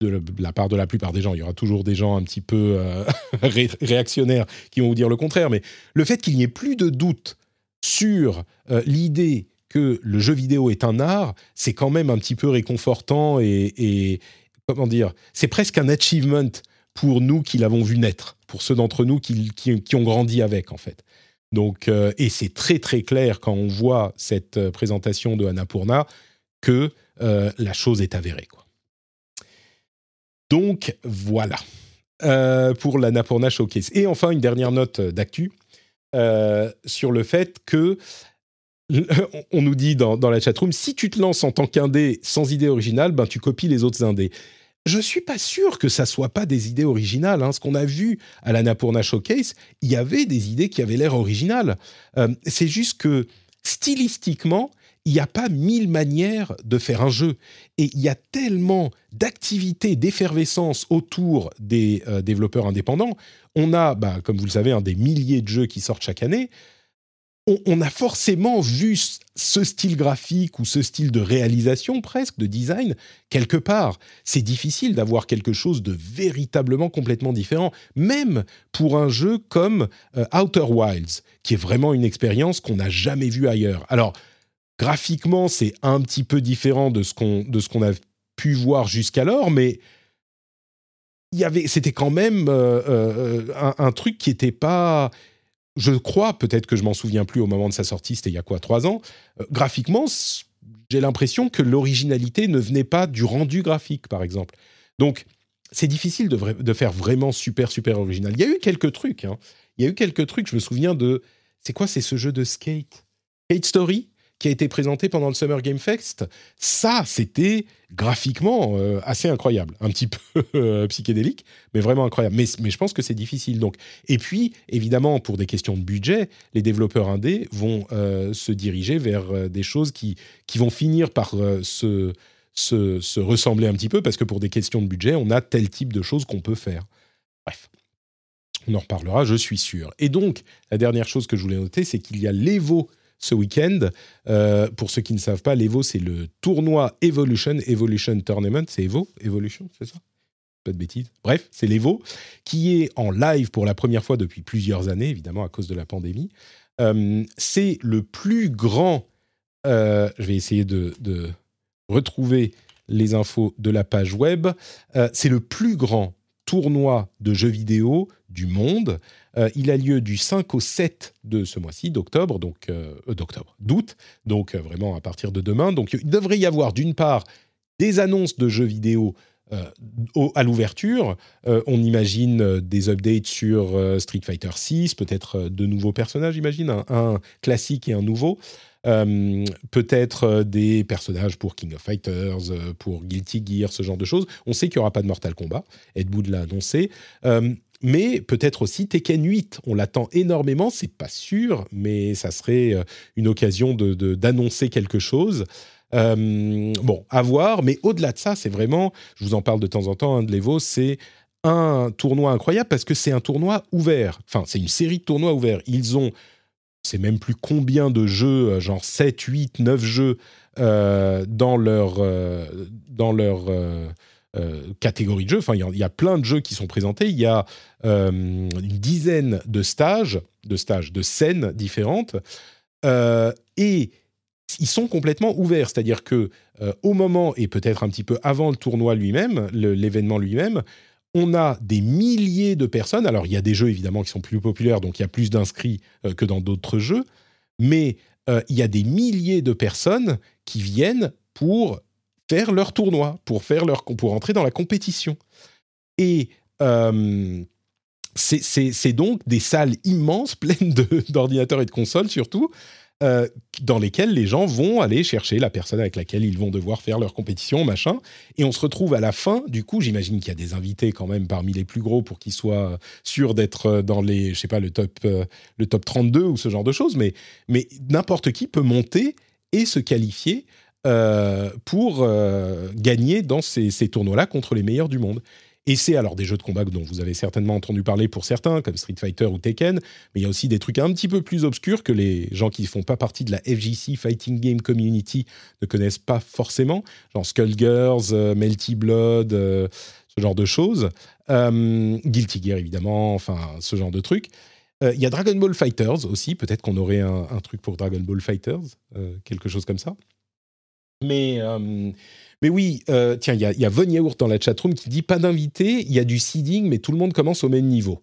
de la part de la plupart des gens. Il y aura toujours des gens un petit peu euh, réactionnaires qui vont vous dire le contraire, mais le fait qu'il n'y ait plus de doute sur euh, l'idée que le jeu vidéo est un art, c'est quand même un petit peu réconfortant et, comment dire, c'est presque un achievement pour nous qui l'avons vu naître, pour ceux d'entre nous qui, ont grandi avec en fait. Donc, euh, et c'est très très clair quand on voit cette présentation de Annapurna que la chose est avérée. Quoi. Donc voilà pour l'Annapurna Showcase. Et enfin une dernière note d'actu sur le fait que on nous dit dans, dans la chatroom, si tu te lances en tant qu'indé sans idée originale, ben tu copies les autres indés je suis pas sûr que ça soit pas des idées originales. Hein. Ce qu'on a vu à la Napurna Showcase, il y avait des idées qui avaient l'air originales. Euh, c'est juste que stylistiquement, il n'y a pas mille manières de faire un jeu. Et il y a tellement d'activités, d'effervescence autour des euh, développeurs indépendants. On a, bah, comme vous le savez, un des milliers de jeux qui sortent chaque année on, a forcément vu ce style graphique ou ce style de réalisation presque, de design, quelque part. C'est difficile d'avoir quelque chose de véritablement complètement différent, même pour un jeu comme euh, Outer Wilds, qui est vraiment une expérience qu'on n'a jamais vue ailleurs. Alors, graphiquement, c'est un petit peu différent de ce qu'on a pu voir jusqu'alors, mais y avait, c'était quand même euh, euh, un, un, truc qui n'était pas je crois, peut-être que je m'en souviens plus au moment de sa sortie, c'était il y a quoi, trois ans, euh, graphiquement, j'ai l'impression que l'originalité ne venait pas du rendu graphique, par exemple. Donc, c'est difficile de, faire vraiment super, super original. Il y a eu quelques trucs, hein. il y a eu quelques trucs, je me souviens de... C'est quoi, c'est ce jeu de skate? Skate Story? Qui a été présenté pendant le Summer Game Fest, ça, c'était graphiquement euh, assez incroyable, un petit peu euh, psychédélique, mais vraiment incroyable. Mais, je pense que c'est difficile. Donc, et puis, évidemment, pour des questions de budget, les développeurs indés vont euh, se diriger vers des choses qui, qui vont finir par se, se, se ressembler un petit peu, parce que pour des questions de budget, on a tel type de choses qu'on peut faire. Bref. On en reparlera, je suis sûr. Et donc, la dernière chose que je voulais noter, c'est qu'il y a l'Evo ce week-end. Euh, pour ceux qui ne savent pas, l'Evo, c'est le tournoi Evolution, Evolution Tournament, c'est Evo, Evolution, c'est ça? Pas de bêtises. Bref, c'est l'Evo, qui est en live pour la première fois depuis plusieurs années, évidemment à cause de la pandémie. Euh, c'est le plus grand... Euh, je vais essayer de, de, retrouver les infos de la page web. c'est le plus grand tournoi de jeux vidéo du monde. Euh, il a lieu du 5 au 7 de ce mois-ci, d'octobre, donc euh, euh, d'octobre, d'août, donc vraiment à partir de demain. Donc il devrait y avoir d'une part des annonces de jeux vidéo à l'ouverture. on imagine des updates sur Street Fighter 6, peut-être de nouveaux personnages, imagine, un, classique et un nouveau. peut-être des personnages pour King of Fighters, pour Guilty Gear, ce genre de choses. On sait qu'il n'y aura pas de Mortal Kombat. Ed Wood l'a annoncé mais peut-être aussi Tekken 8. On l'attend énormément, c'est pas sûr, mais ça serait euh, une occasion de, d'annoncer quelque chose. Euh, bon, à voir, mais au-delà de ça, c'est vraiment, je vous en parle de temps en temps, hein, de l'Evo, c'est un tournoi incroyable parce que c'est un tournoi ouvert. Enfin, c'est une série de tournois ouverts. Ils ont, c'est même plus combien de jeux, euh, genre 7, 8, 9 jeux dans leur, dans leur euh, catégories de jeux. Enfin, il y, a plein de jeux qui sont présentés. Il y a euh, une dizaine de stages, de stages, de scènes différentes, euh, et ils sont complètement ouverts. C'est-à-dire que au moment et peut-être un petit peu avant le tournoi lui-même, l'événement lui-même, on a des milliers de personnes. Alors, il y a des jeux évidemment qui sont plus populaires, donc il y a plus d'inscrits que dans d'autres jeux, mais il y a des milliers de personnes qui viennent pour faire leur tournoi, pour, faire leur, entrer dans la compétition. Et euh, c'est donc des salles immenses, pleines d'ordinateurs et de consoles surtout, euh, dans lesquelles les gens vont aller chercher la personne avec laquelle ils vont devoir faire leur compétition, machin. Et on se retrouve à la fin, du coup, j'imagine qu'il y a des invités quand même parmi les plus gros pour qu'ils soient sûrs d'être dans les, je sais pas, le top, euh, le top 32 ou ce genre de choses, mais, mais n'importe qui peut monter et se qualifier euh, pour euh, gagner dans ces, tournois-là contre les meilleurs du monde. Et c'est alors des jeux de combat dont vous avez certainement entendu parler pour certains, comme Street Fighter ou Tekken, mais il y a aussi des trucs un petit peu plus obscurs que les gens qui ne font pas partie de la FGC Fighting Game Community ne connaissent pas forcément, genre Skullgirls, euh, Melty Blood, ce genre de choses. Guilty Gear évidemment, enfin ce genre de trucs. Il y a Dragon Ball Fighters aussi, peut-être qu'on aurait un, truc pour Dragon Ball Fighters, quelque chose comme ça. Mais, euh, mais oui, euh, tiens, il y a, y Von Yaourt dans la chatroom qui dit pas d'invité, il y a du seeding, mais tout le monde commence au même niveau.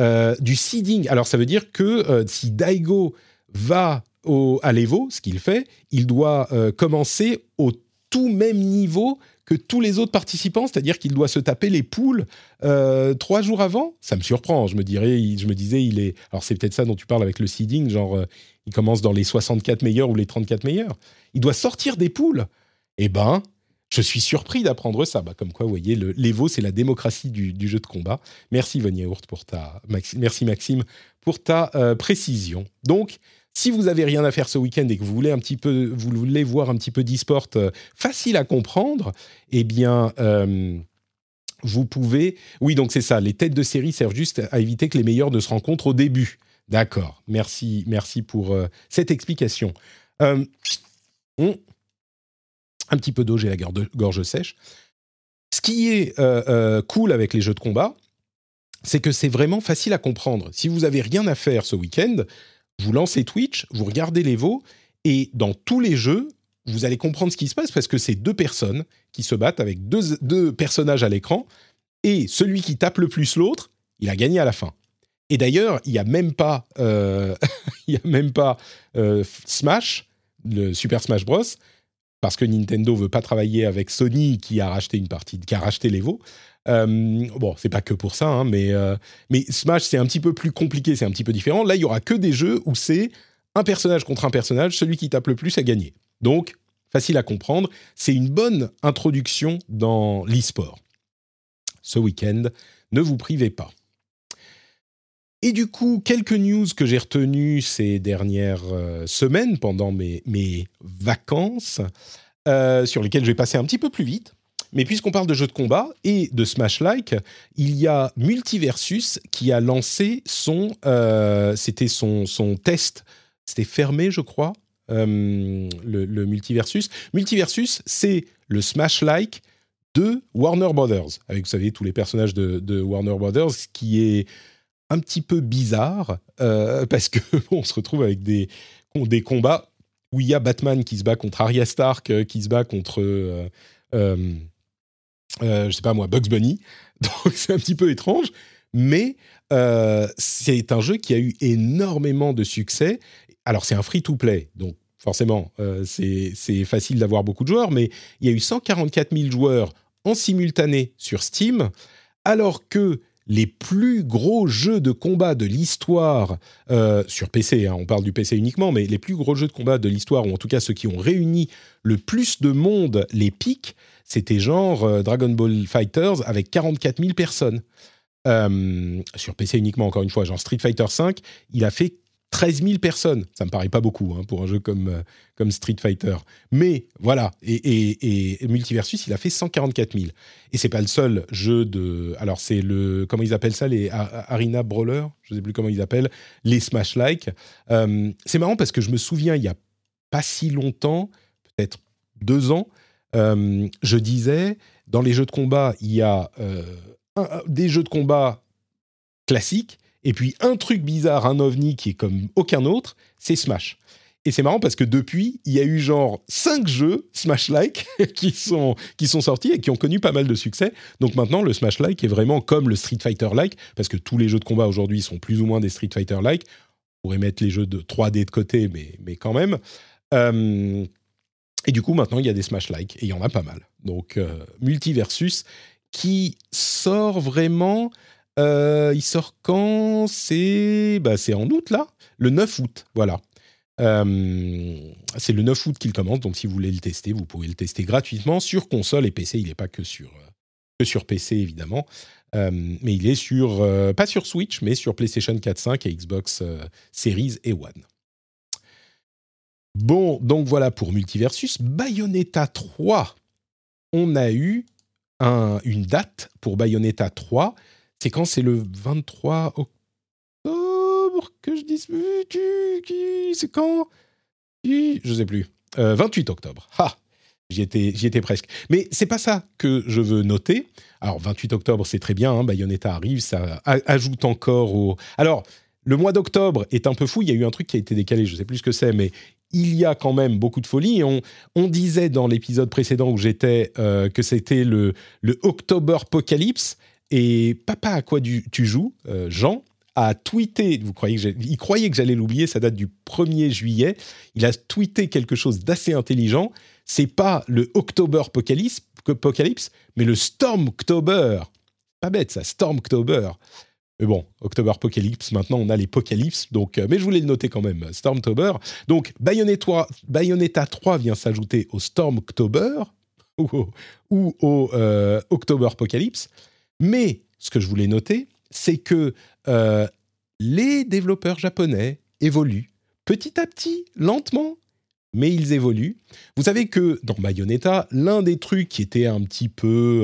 Euh, du seeding, alors ça veut dire que si Daigo va au, à l'Evo, ce qu'il fait, il doit commencer au tout même niveau que tous les autres participants, c'est-à-dire qu'il doit se taper les poules trois jours avant. Ça me surprend. Je me dirais, je me disais, il est. Alors c'est peut-être ça dont tu parles avec le seeding, genre il commence dans les 64 meilleurs ou les 34 meilleurs. Il doit sortir des poules. Eh ben, je suis surpris d'apprendre ça. Bah, comme quoi, vous voyez, l'Evo, c'est la démocratie du, jeu de combat. Merci Von pour ta, merci Maxime pour ta euh, précision. Donc, si vous avez rien à faire ce week-end et que vous voulez un petit peu, vous voulez voir un petit peu d'e-sport euh, facile à comprendre, eh bien, euh, vous pouvez. Oui, donc c'est ça. Les têtes de série servent juste à éviter que les meilleurs ne se rencontrent au début. D'accord. Merci, merci pour cette explication. un petit peu d'eau, j'ai la gorge, sèche. Ce qui est cool avec les jeux de combat, c'est que c'est vraiment facile à comprendre. Si vous avez rien à faire ce week-end, vous lancez Twitch, vous regardez les veaux, et dans tous les jeux, vous allez comprendre ce qui se passe parce que c'est deux personnes qui se battent avec deux, personnages à l'écran, et celui qui tape le plus l'autre, il a gagné à la fin. Et d'ailleurs, il n'y a même pas, euh, y a même pas euh, Smash, le Super Smash Bros, parce que Nintendo veut pas travailler avec Sony qui a racheté une partie, qui a racheté l'Evo. Euh, bon, c'est pas que pour ça, hein, mais, euh, mais Smash, c'est un petit peu plus compliqué, c'est un petit peu différent. Là, il y aura que des jeux où c'est un personnage contre un personnage, celui qui tape le plus a gagné. Donc, facile à comprendre. C'est une bonne introduction dans l'e-sport. Ce week-end, ne vous privez pas. Et du coup, quelques news que j'ai retenues ces dernières euh, semaines pendant mes, mes vacances, sur lesquelles je vais passer un petit peu plus vite. Mais puisqu'on parle de jeux de combat et de Smash-like, il y a Multiversus qui a lancé son, euh, c'était son, son test, c'était fermé, je crois, euh, le, Multiversus. Multiversus, c'est le Smash-like de Warner Brothers, avec vous savez tous les personnages de, Warner Brothers, qui est un petit peu bizarre euh, parce que on se retrouve avec des des combats où il y a Batman qui se bat contre Arya Stark, qui se bat contre euh, je sais pas moi, Bugs Bunny. Donc c'est un petit peu étrange, mais euh, c'est un jeu qui a eu énormément de succès. Alors c'est un free-to-play, donc forcément euh, c'est facile d'avoir beaucoup de joueurs, mais il y a eu 144 000 joueurs en simultané sur Steam, alors que les plus gros jeux de combat de l'histoire euh, sur PC, hein, on parle du PC uniquement, mais les plus gros jeux de combat de l'histoire, ou en tout cas ceux qui ont réuni le plus de monde, les pics, c'était genre euh, Dragon Ball Fighters avec 44 000 personnes. Euh, sur PC uniquement, encore une fois, genre Street Fighter V, il a fait 13 000 personnes. Ça me paraît pas beaucoup hein, pour un jeu comme, euh, comme Street Fighter. Mais voilà, et, Multiversus, il a fait 144 000. Et c'est pas le seul jeu de. Alors, c'est le. Comment ils appellent ça Les Arena Brawler? Je sais plus comment ils appellent. Les Smash-like. c'est marrant parce que je me souviens, il y a pas si longtemps, peut-être deux ans, euh, je disais, dans les jeux de combat, il y a euh, des jeux de combat classiques, et puis un truc bizarre, un ovni qui est comme aucun autre, c'est Smash. Et c'est marrant parce que depuis, il y a eu genre cinq jeux Smash-like qui sont, qui sont sortis et qui ont connu pas mal de succès. Donc maintenant, le Smash-like est vraiment comme le Street Fighter-like, parce que tous les jeux de combat aujourd'hui sont plus ou moins des Street Fighter-like. On pourrait mettre les jeux de 3D de côté, mais, mais quand même. Euh, et du coup, maintenant, il y a des Smash-like, et il y en a pas mal. Donc, euh, Multiversus, qui sort vraiment... Euh, il sort quand? C'est bah, en août, là Le 9 août, voilà. Euh, c'est le 9 août qu'il commence, donc si vous voulez le tester, vous pouvez le tester gratuitement sur console et PC. Il n'est pas que sur, que sur PC, évidemment. mais il est sur, pas sur Switch, mais sur PlayStation 4, 5 et Xbox Series et One. Bon, donc voilà pour Multiversus. Bayonetta 3, on a eu une date pour Bayonetta 3. C'est quand C'est le 23 octobre que je dis. C'est quand? Je sais plus. 28 euh, octobre. Ah J'y étais, presque. Mais c'est pas ça que je veux noter. Alors, 28 octobre, c'est très bien. Hein, Bayonetta arrive, ça ajoute encore au. Alors, le mois d'octobre est un peu fou. Il y a eu un truc qui a été décalé, je sais plus ce que c'est, mais il y a quand même beaucoup de folie. On, on disait dans l'épisode précédent où j'étais euh, que c'était le, le October Apocalypse. Et papa, à quoi tu joues, euh, Jean a tweeté, vous croyez que il croyait que j'allais l'oublier, ça date du 1er juillet, il a tweeté quelque chose d'assez intelligent, c'est pas le October Apocalypse, mais le Storm October. Pas bête ça, Storm October. Mais bon, October Apocalypse, maintenant on a les Apocalypse, donc, euh, mais je voulais le noter quand même, Stormtober. Donc Bayonetta, Bayonetta 3 vient s'ajouter au Storm October, ou au, euh, October Apocalypse. Mais ce que je voulais noter, c'est que euh, les développeurs japonais évoluent petit à petit, lentement, mais ils évoluent. Vous savez que dans Bayonetta, l'un des trucs qui était un petit peu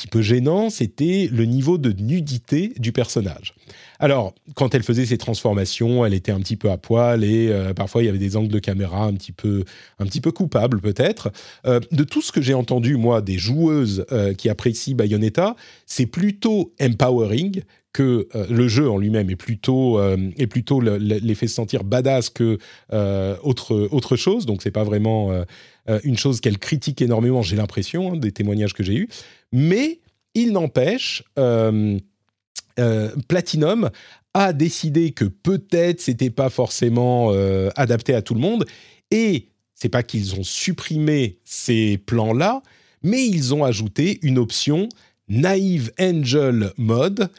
petit peu gênant, c'était le niveau de nudité du personnage. Alors, quand elle faisait ses transformations, elle était un petit peu à poil et euh, parfois il y avait des angles de caméra un petit peu, un petit peu coupables peut-être. Euh, de tout ce que j'ai entendu, moi, des joueuses euh, qui apprécient Bayonetta, c'est plutôt empowering que le jeu en lui-même est plutôt, est plutôt les fait sentir badass que autre, autre chose. Donc, c'est pas vraiment une chose qu'elle critique énormément, j'ai l'impression, hein, des témoignages que j'ai eus. Mais il n'empêche, euh, euh, Platinum a décidé que peut-être c'était pas forcément euh, adapté à tout le monde et c'est pas qu'ils ont supprimé ces plans-là, mais ils ont ajouté une option Naive Angel Mode,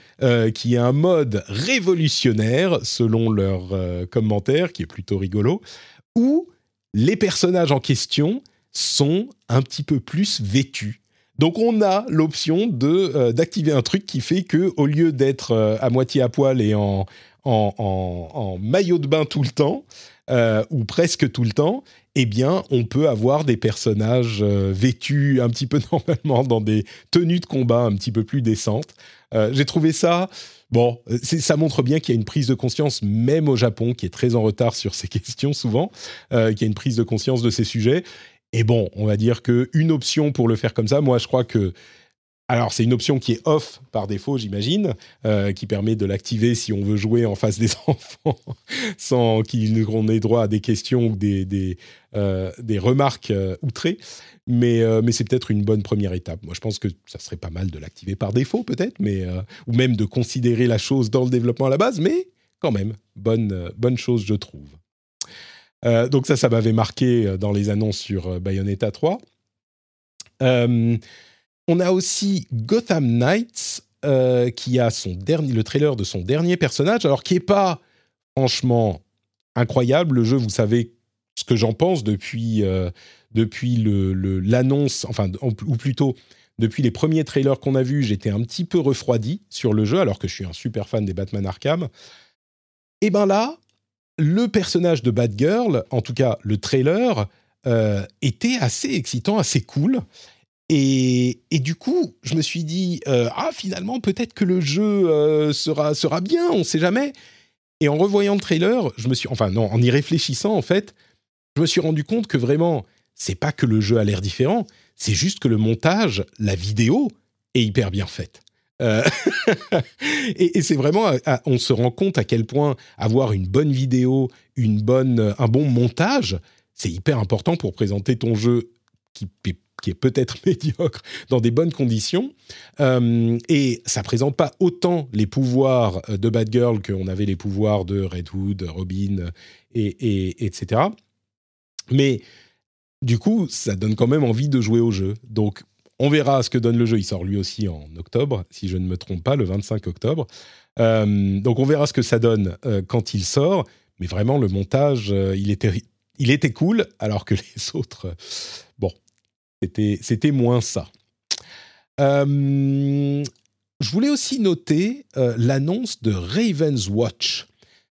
qui est un mode révolutionnaire selon leur commentaire, qui est plutôt rigolo, où les personnages en question sont un petit peu plus vêtus. Donc on a l'option de euh, d'activer un truc qui fait que au lieu d'être euh, à moitié à poil et en, en, maillot de bain tout le temps euh, ou presque tout le temps, eh bien on peut avoir des personnages vêtus un petit peu normalement dans des tenues de combat un petit peu plus décentes. J'ai trouvé ça Bon, ça montre bien qu'il y a une prise de conscience, même au Japon, qui est très en retard sur ces questions souvent, euh, qu'il y a une prise de conscience de ces sujets. Et bon, on va dire qu'une option pour le faire comme ça, moi je crois que alors, c'est une option qui est off par défaut, j'imagine, euh, qui permet de l'activer si on veut jouer en face des enfants sans qu'on ait droit à des questions ou des, des, euh, remarques euh, outrées. Mais, mais c'est peut-être une bonne première étape. Moi, je pense que ça serait pas mal de l'activer par défaut, peut-être, mais ou même de considérer la chose dans le développement à la base, mais quand même, bonne, bonne chose, je trouve. donc ça, ça m'avait marqué dans les annonces sur Bayonetta 3. On a aussi Gotham Knights, euh, qui a son dernier, le trailer de son dernier personnage, alors qui n'est pas franchement incroyable. Le jeu, vous savez ce que j'en pense depuis, euh, depuis l'annonce, enfin, ou plutôt depuis les premiers trailers qu'on a vus, j'étais un petit peu refroidi sur le jeu, alors que je suis un super fan des Batman Arkham. Et ben là, le personnage de Batgirl, en tout cas le trailer, euh, était assez excitant, assez cool. Et, du coup, je me suis dit, euh, ah, finalement, peut-être que le jeu euh, sera, sera bien, on ne sait jamais. Et en revoyant le trailer, je me suis, enfin non, en y réfléchissant, en fait, je me suis rendu compte que vraiment, c'est pas que le jeu a l'air différent, c'est juste que le montage, la vidéo, est hyper bien faite. Euh, et, c'est vraiment, on se rend compte à quel point avoir une bonne vidéo, une bonne, un bon montage, c'est hyper important pour présenter ton jeu qui qui est peut-être médiocre dans des bonnes conditions. Euh, et ça présente pas autant les pouvoirs de Batgirl qu'on avait les pouvoirs de Red Hood, Robin, et, etc. Mais du coup, ça donne quand même envie de jouer au jeu. Donc, on verra ce que donne le jeu. Il sort lui aussi en octobre, si je ne me trompe pas, le 25 octobre. Euh, donc, on verra ce que ça donne euh, quand il sort. Mais vraiment, le montage, il, était, il était cool, alors que les autres, c'était moins ça. Euh, je voulais aussi noter euh, l'annonce de Raven's Watch.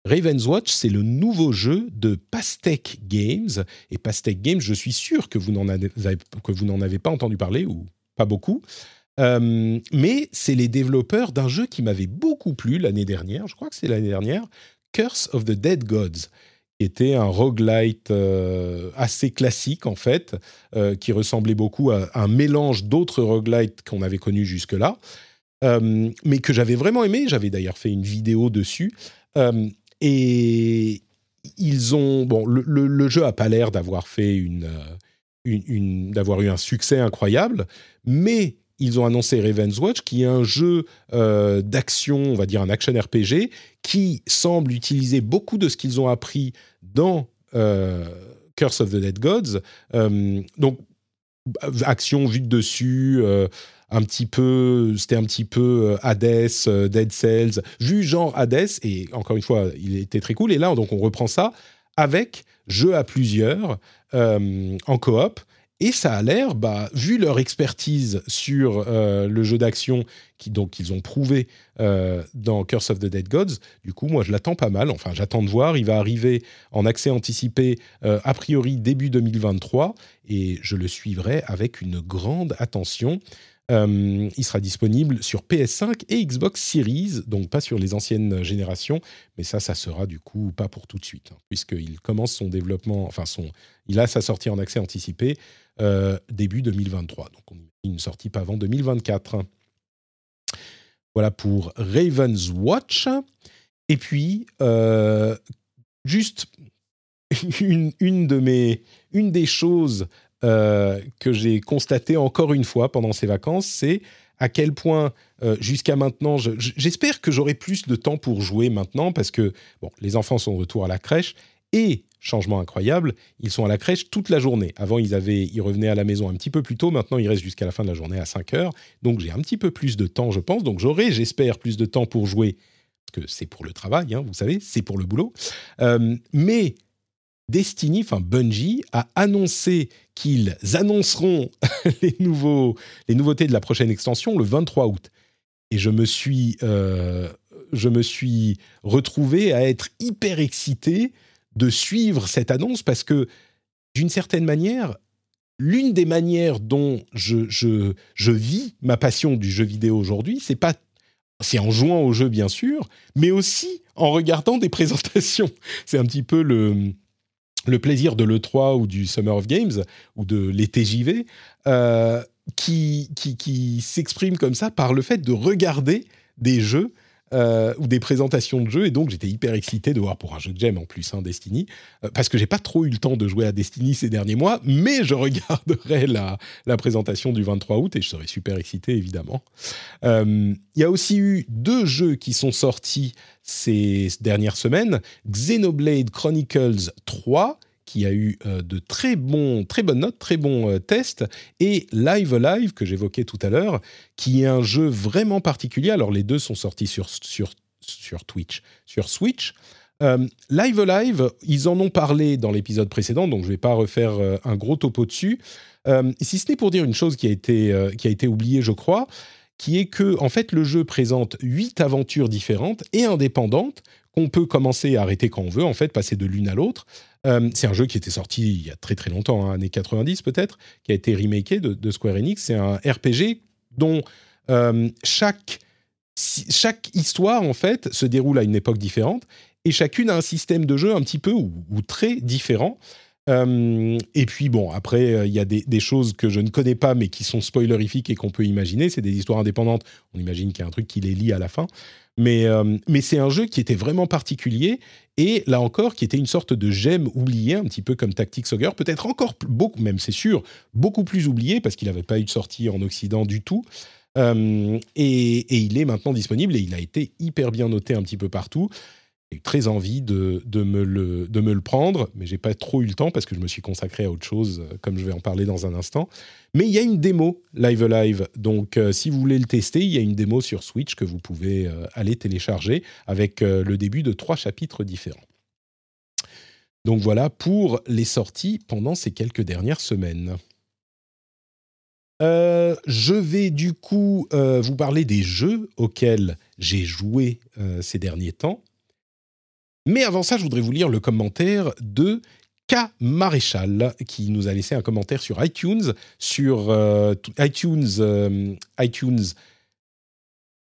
Raven's Watch, c'est le nouveau jeu de Pastec Games. Et Pastec Games, je suis sûr que vous n'en avez, avez, pas entendu parler, ou pas beaucoup. Euh, mais c'est les développeurs d'un jeu qui m'avait beaucoup plu l'année dernière, je crois que c'est l'année dernière, Curse of the Dead Gods était un roguelite euh, assez classique en fait, euh, qui ressemblait beaucoup à un mélange d'autres roguelites qu'on avait connus jusque-là, euh, mais que j'avais vraiment aimé. J'avais d'ailleurs fait une vidéo dessus. et ils ont bon, le, jeu a pas l'air d'avoir fait une, d'avoir eu un succès incroyable, mais ils ont annoncé Raven's Watch, qui est un jeu d'action, on va dire un action RPG, qui semble utiliser beaucoup de ce qu'ils ont appris dans Curse of the Dead Gods. donc action vue de dessus, euh, un petit peu, c'était un petit peu euh, Hades, euh, Dead Cells, vu genre Hades, et encore une fois, il était très cool. Et là, donc on reprend ça avec jeu à plusieurs en coop et ça a l'air, bah, vu leur expertise sur euh, le jeu d'action qui donc qu'ils ont prouvé euh, dans Curse of the Dead Gods, du coup moi je l'attends pas mal. Enfin j'attends de voir. Il va arriver en accès anticipé euh, a priori début 2023 et je le suivrai avec une grande attention. Il sera disponible sur PS5 et Xbox Series, donc pas sur les anciennes générations, mais ça, ça sera du coup pas pour tout de suite, hein, puisqu'il commence son développement, enfin son, il a sa sortie en accès anticipé euh, début 2023. Donc on une sortie pas avant 2024. Voilà pour Raven's Watch. Et puis, euh, juste une, une, de mes, une des choses euh, que j'ai constaté encore une fois pendant ces vacances, c'est à quel point jusqu'à maintenant, j'espère que j'aurai plus de temps pour jouer maintenant parce que bon, les enfants sont de retour à la crèche et changement incroyable, ils sont à la crèche toute la journée. Avant, ils avaient, ils revenaient à la maison un petit peu plus tôt. Maintenant, ils restent jusqu'à la fin de la journée à 5 heures. Donc, j'ai un petit peu plus de temps, je pense. Donc, j'aurai, j'espère, plus de temps pour jouer parce que c'est pour le travail, hein, vous savez, c'est pour le boulot. Euh, mais Destiny, enfin Bungie, a annoncé qu'ils annonceront les, nouveaux, les nouveautés de la prochaine extension le 23 août. Et je me suis, euh, je me suis retrouvé à être hyper excité de suivre cette annonce parce que, d'une certaine manière, l'une des manières dont je, je, je, vis ma passion du jeu vidéo aujourd'hui, c'est pas c'est en jouant au jeu bien sûr, mais aussi en regardant des présentations. C'est un petit peu le le plaisir de l'E3 ou du Summer of Games ou de l'été JV euh, qui, qui, qui s'exprime comme ça par le fait de regarder des jeux euh, ou des présentations de jeux. Et donc, j'étais hyper excité de voir pour un jeu que j'aime en plus, hein, Destiny, euh, parce que j'ai pas trop eu le temps de jouer à Destiny ces derniers mois, mais je regarderai la, la présentation du 23 août et je serai super excité, évidemment. Il y a aussi eu deux jeux qui sont sortis ces dernières semaines. Xenoblade Chronicles 3, qui a eu euh, de très, bons, très bonnes notes, très bons euh, tests, et Live Alive, que j'évoquais tout à l'heure, qui est un jeu vraiment particulier. Alors les deux sont sortis sur, sur, sur Twitch, sur Switch. Euh, Live Alive, ils en ont parlé dans l'épisode précédent, donc je ne vais pas refaire un gros topo dessus. si ce n'est pour dire une chose qui a été, qui a été oubliée, je crois, qui est que en fait le jeu présente huit aventures différentes et indépendantes qu'on peut commencer à arrêter quand on veut, en fait, passer de l'une à l'autre. Euh, c'est un jeu qui était sorti il y a très très longtemps, hein, années 90 peut-être, qui a été remaké de, Square Enix. C'est un RPG dont euh, chaque, chaque histoire, en fait, se déroule à une époque différente et chacune a un système de jeu un petit peu ou très différent. Euh, et puis bon, après, il y a des, choses que je ne connais pas, mais qui sont spoilerifiques et qu'on peut imaginer. C'est des histoires indépendantes. On imagine qu'il y a un truc qui les lie à la fin. Mais, euh, mais c'est un jeu qui était vraiment particulier et là encore qui était une sorte de gemme oublié, un petit peu comme Tactics Ogre, peut-être encore beaucoup, même c'est sûr, beaucoup plus oublié parce qu'il n'avait pas eu de sortie en Occident du tout. et, et, il est maintenant disponible et il a été hyper bien noté un petit peu partout très envie de, de, me le, de me le prendre, mais j'ai pas trop eu le temps parce que je me suis consacré à autre chose, euh, comme je vais en parler dans un instant. Mais il y a une démo Live Live, donc euh, si vous voulez le tester, il y a une démo sur Switch que vous pouvez euh, aller télécharger avec le début de trois chapitres différents. Donc voilà pour les sorties pendant ces quelques dernières semaines. je vais du coup vous parler des jeux auxquels j'ai joué ces derniers temps. Mais avant ça, je voudrais vous lire le commentaire de K. Maréchal, qui nous a laissé un commentaire sur iTunes, sur euh, iTunes, euh, iTunes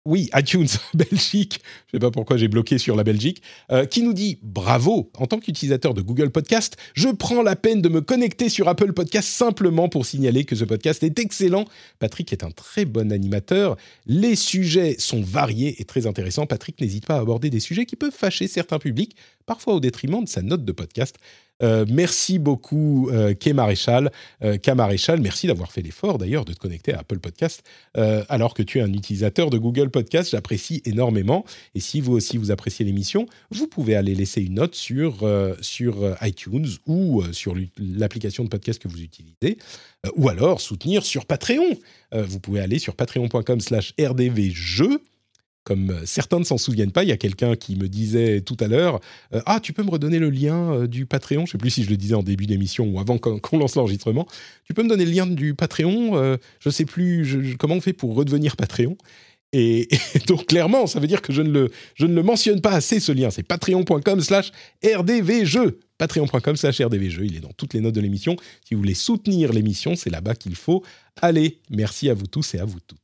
oui, iTunes Belgique, je sais pas pourquoi j'ai bloqué sur la Belgique, euh, qui nous dit bravo, en tant qu'utilisateur de Google Podcast, je prends la peine de me connecter sur Apple Podcast simplement pour signaler que ce podcast est excellent. Patrick est un très bon animateur, les sujets sont variés et très intéressants. Patrick n'hésite pas à aborder des sujets qui peuvent fâcher certains publics, parfois au détriment de sa note de podcast. Euh, merci beaucoup, euh, Maréchal. Euh, K Maréchal, merci d'avoir fait l'effort d'ailleurs de te connecter à Apple Podcast euh, alors que tu es un utilisateur de Google Podcast. J'apprécie énormément. Et si vous aussi vous appréciez l'émission, vous pouvez aller laisser une note sur, sur iTunes ou sur l'application de podcast que vous utilisez, ou alors soutenir sur Patreon. vous pouvez aller sur patreon.com/slash rdvjeux comme euh, certains ne s'en souviennent pas, il y a quelqu'un qui me disait tout à l'heure euh, Ah, tu peux me redonner le lien euh, du Patreon? Je ne sais plus si je le disais en début d'émission ou avant qu'on lance l'enregistrement. Tu peux me donner le lien du Patreon Je ne sais plus comment on fait pour redevenir Patreon? Et, donc, clairement, ça veut dire que je ne le, je ne le mentionne pas assez, ce lien. C'est patreon.com slash rdvjeux. Patreon.com slash rdvjeux. Il est dans toutes les notes de l'émission. Si vous voulez soutenir l'émission, c'est là-bas qu'il faut aller. Merci à vous tous et à vous toutes.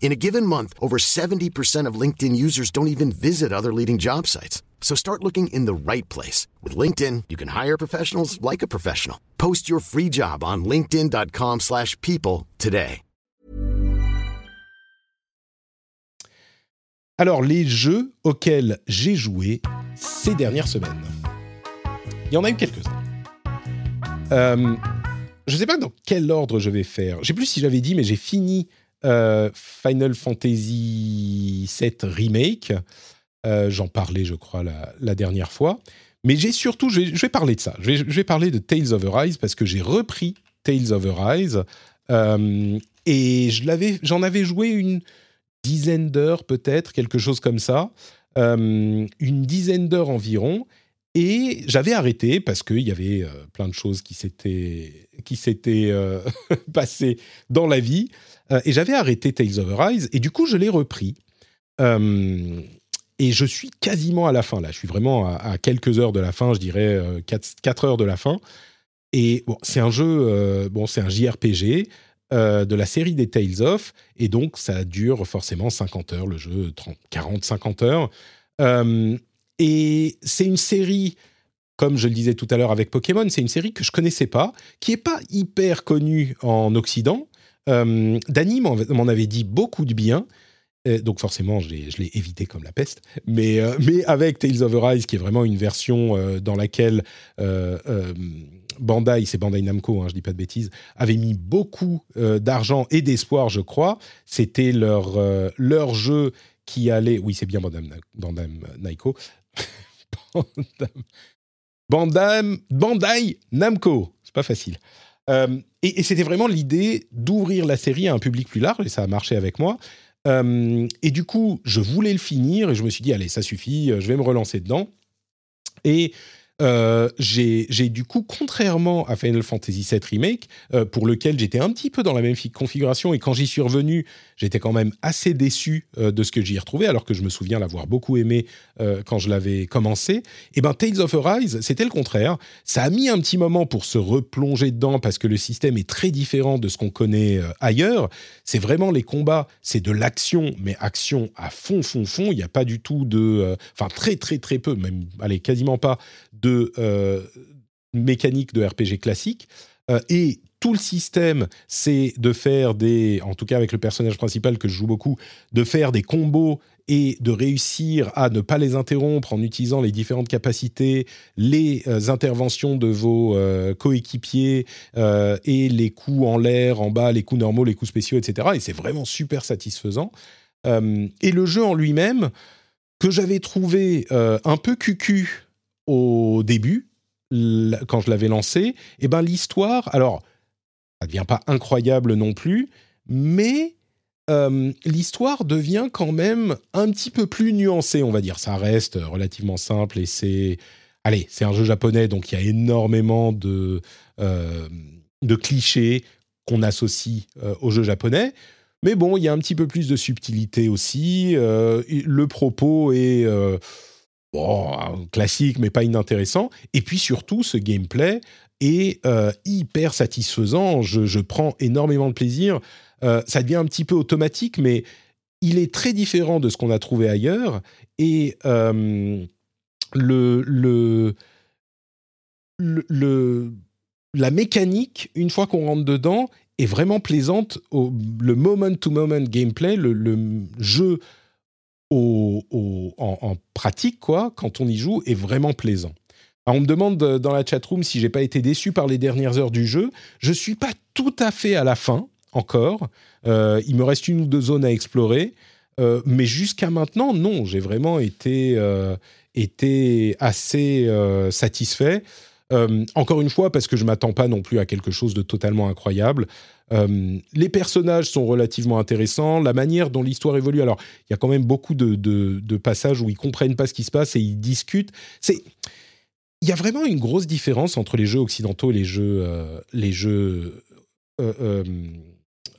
In a given month, over 70% of LinkedIn users don't even visit other leading job sites. So start looking in the right place. With LinkedIn, you can hire professionals like a professional. Post your free job on linkedin.com slash people today. Alors, les jeux auxquels j'ai joué ces dernières semaines. Il y en a eu quelques-uns. Euh, je ne sais pas dans quel ordre je vais faire. Je ne sais plus si j'avais dit, mais j'ai fini euh, Final Fantasy VII Remake. Euh, j'en parlais, je crois, la, dernière fois. Mais j'ai surtout, je vais, parler de ça. Je vais, parler de Tales of Arise parce que j'ai repris Tales of Arise euh, et j'en avais joué une dizaine d'heures peut-être, quelque chose comme ça, une dizaine d'heures environ. Et j'avais arrêté parce qu'il y avait plein de choses qui s'étaient qui s'étaient passées dans la vie. Euh, et j'avais arrêté Tales of Arise, et du coup, je l'ai repris. Euh, et je suis quasiment à la fin, là. Je suis vraiment à, quelques heures de la fin, je dirais 4, euh, heures de la fin. Et c'est un jeu, bon, c'est un JRPG de la série des Tales of, et donc ça dure forcément 50 heures, le jeu, 30, 40, 50 heures. et c'est une série comme je le disais tout à l'heure avec Pokémon, c'est une série que je connaissais pas, qui est pas hyper connue en Occident, euh, Dany m'en avait dit beaucoup de bien. Euh, donc forcément, je l'ai évité comme la peste. Mais, euh, mais avec Tales of Arise, qui est vraiment une version dans laquelle Bandai, c'est Bandai Namco, hein, je dis pas de bêtises, avait mis beaucoup d'argent et d'espoir, je crois. C'était leur, leur jeu qui allait... Oui, c'est bien Bandai, Namco. Bandai Namco. C'est pas facile. Euh, et, c'était vraiment l'idée d'ouvrir la série à un public plus large, et ça a marché avec moi. Euh, et du coup, je voulais le finir, et je me suis dit, allez, ça suffit, je vais me relancer dedans. Et euh, j'ai du coup, contrairement à Final Fantasy VII Remake, euh, pour lequel j'étais un petit peu dans la même configuration, et quand j'y suis revenu, j'étais quand même assez déçu euh, de ce que j'y ai retrouvé, alors que je me souviens l'avoir beaucoup aimé quand je l'avais commencé. Et eh ben Tales of Arise, c'était le contraire. Ça a mis un petit moment pour se replonger dedans, parce que le système est très différent de ce qu'on connaît ailleurs. C'est vraiment les combats, c'est de l'action, mais action à fond, fond, fond. Il n'y a pas du tout de... Enfin, très, très, très peu, même, allez, quasiment pas de euh, mécanique de RPG classique. Euh, et tout le système, c'est de faire des, en tout cas avec le personnage principal que je joue beaucoup, de faire des combos et de réussir à ne pas les interrompre en utilisant les différentes capacités, les interventions de vos coéquipiers et les coups en l'air, en bas, les coups normaux, les coups spéciaux, etc. Et c'est vraiment super satisfaisant. et le jeu en lui-même, que j'avais trouvé un peu cucu au début, quand je l'avais lancé, eh ben l'histoire, alors ça devient pas incroyable non plus, mais euh, l'histoire devient quand même un petit peu plus nuancée, on va dire. Ça reste relativement simple et c'est, allez, c'est un jeu japonais, donc il y a énormément de euh, clichés qu'on associe euh, au jeu japonais. Mais bon, il y a un petit peu plus de subtilité aussi. le propos est bon, classique, mais pas inintéressant. Et puis surtout, ce gameplay est euh, hyper satisfaisant. Je, prends énormément de plaisir. Euh, ça devient un petit peu automatique, mais il est très différent de ce qu'on a trouvé ailleurs. Et euh, le, le, le, la mécanique, une fois qu'on rentre dedans, est vraiment plaisante. Le moment-to-moment gameplay, le, en, pratique, quoi, quand on y joue, est vraiment plaisant. on me demande dans la chatroom si j'ai pas été déçu par les dernières heures du jeu. Je suis pas tout à fait à la fin encore. Euh, il me reste une ou deux zones à explorer, euh, mais jusqu'à maintenant, non. J'ai vraiment été euh, été assez satisfait. encore une fois, parce que je m'attends pas non plus à quelque chose de totalement incroyable. Euh, les personnages sont relativement intéressants. La manière dont l'histoire évolue. Alors, il y a quand même beaucoup de, passages où ils comprennent pas ce qui se passe et ils discutent. C'est il y a vraiment une grosse différence entre les jeux occidentaux et les jeux, euh, les jeux euh,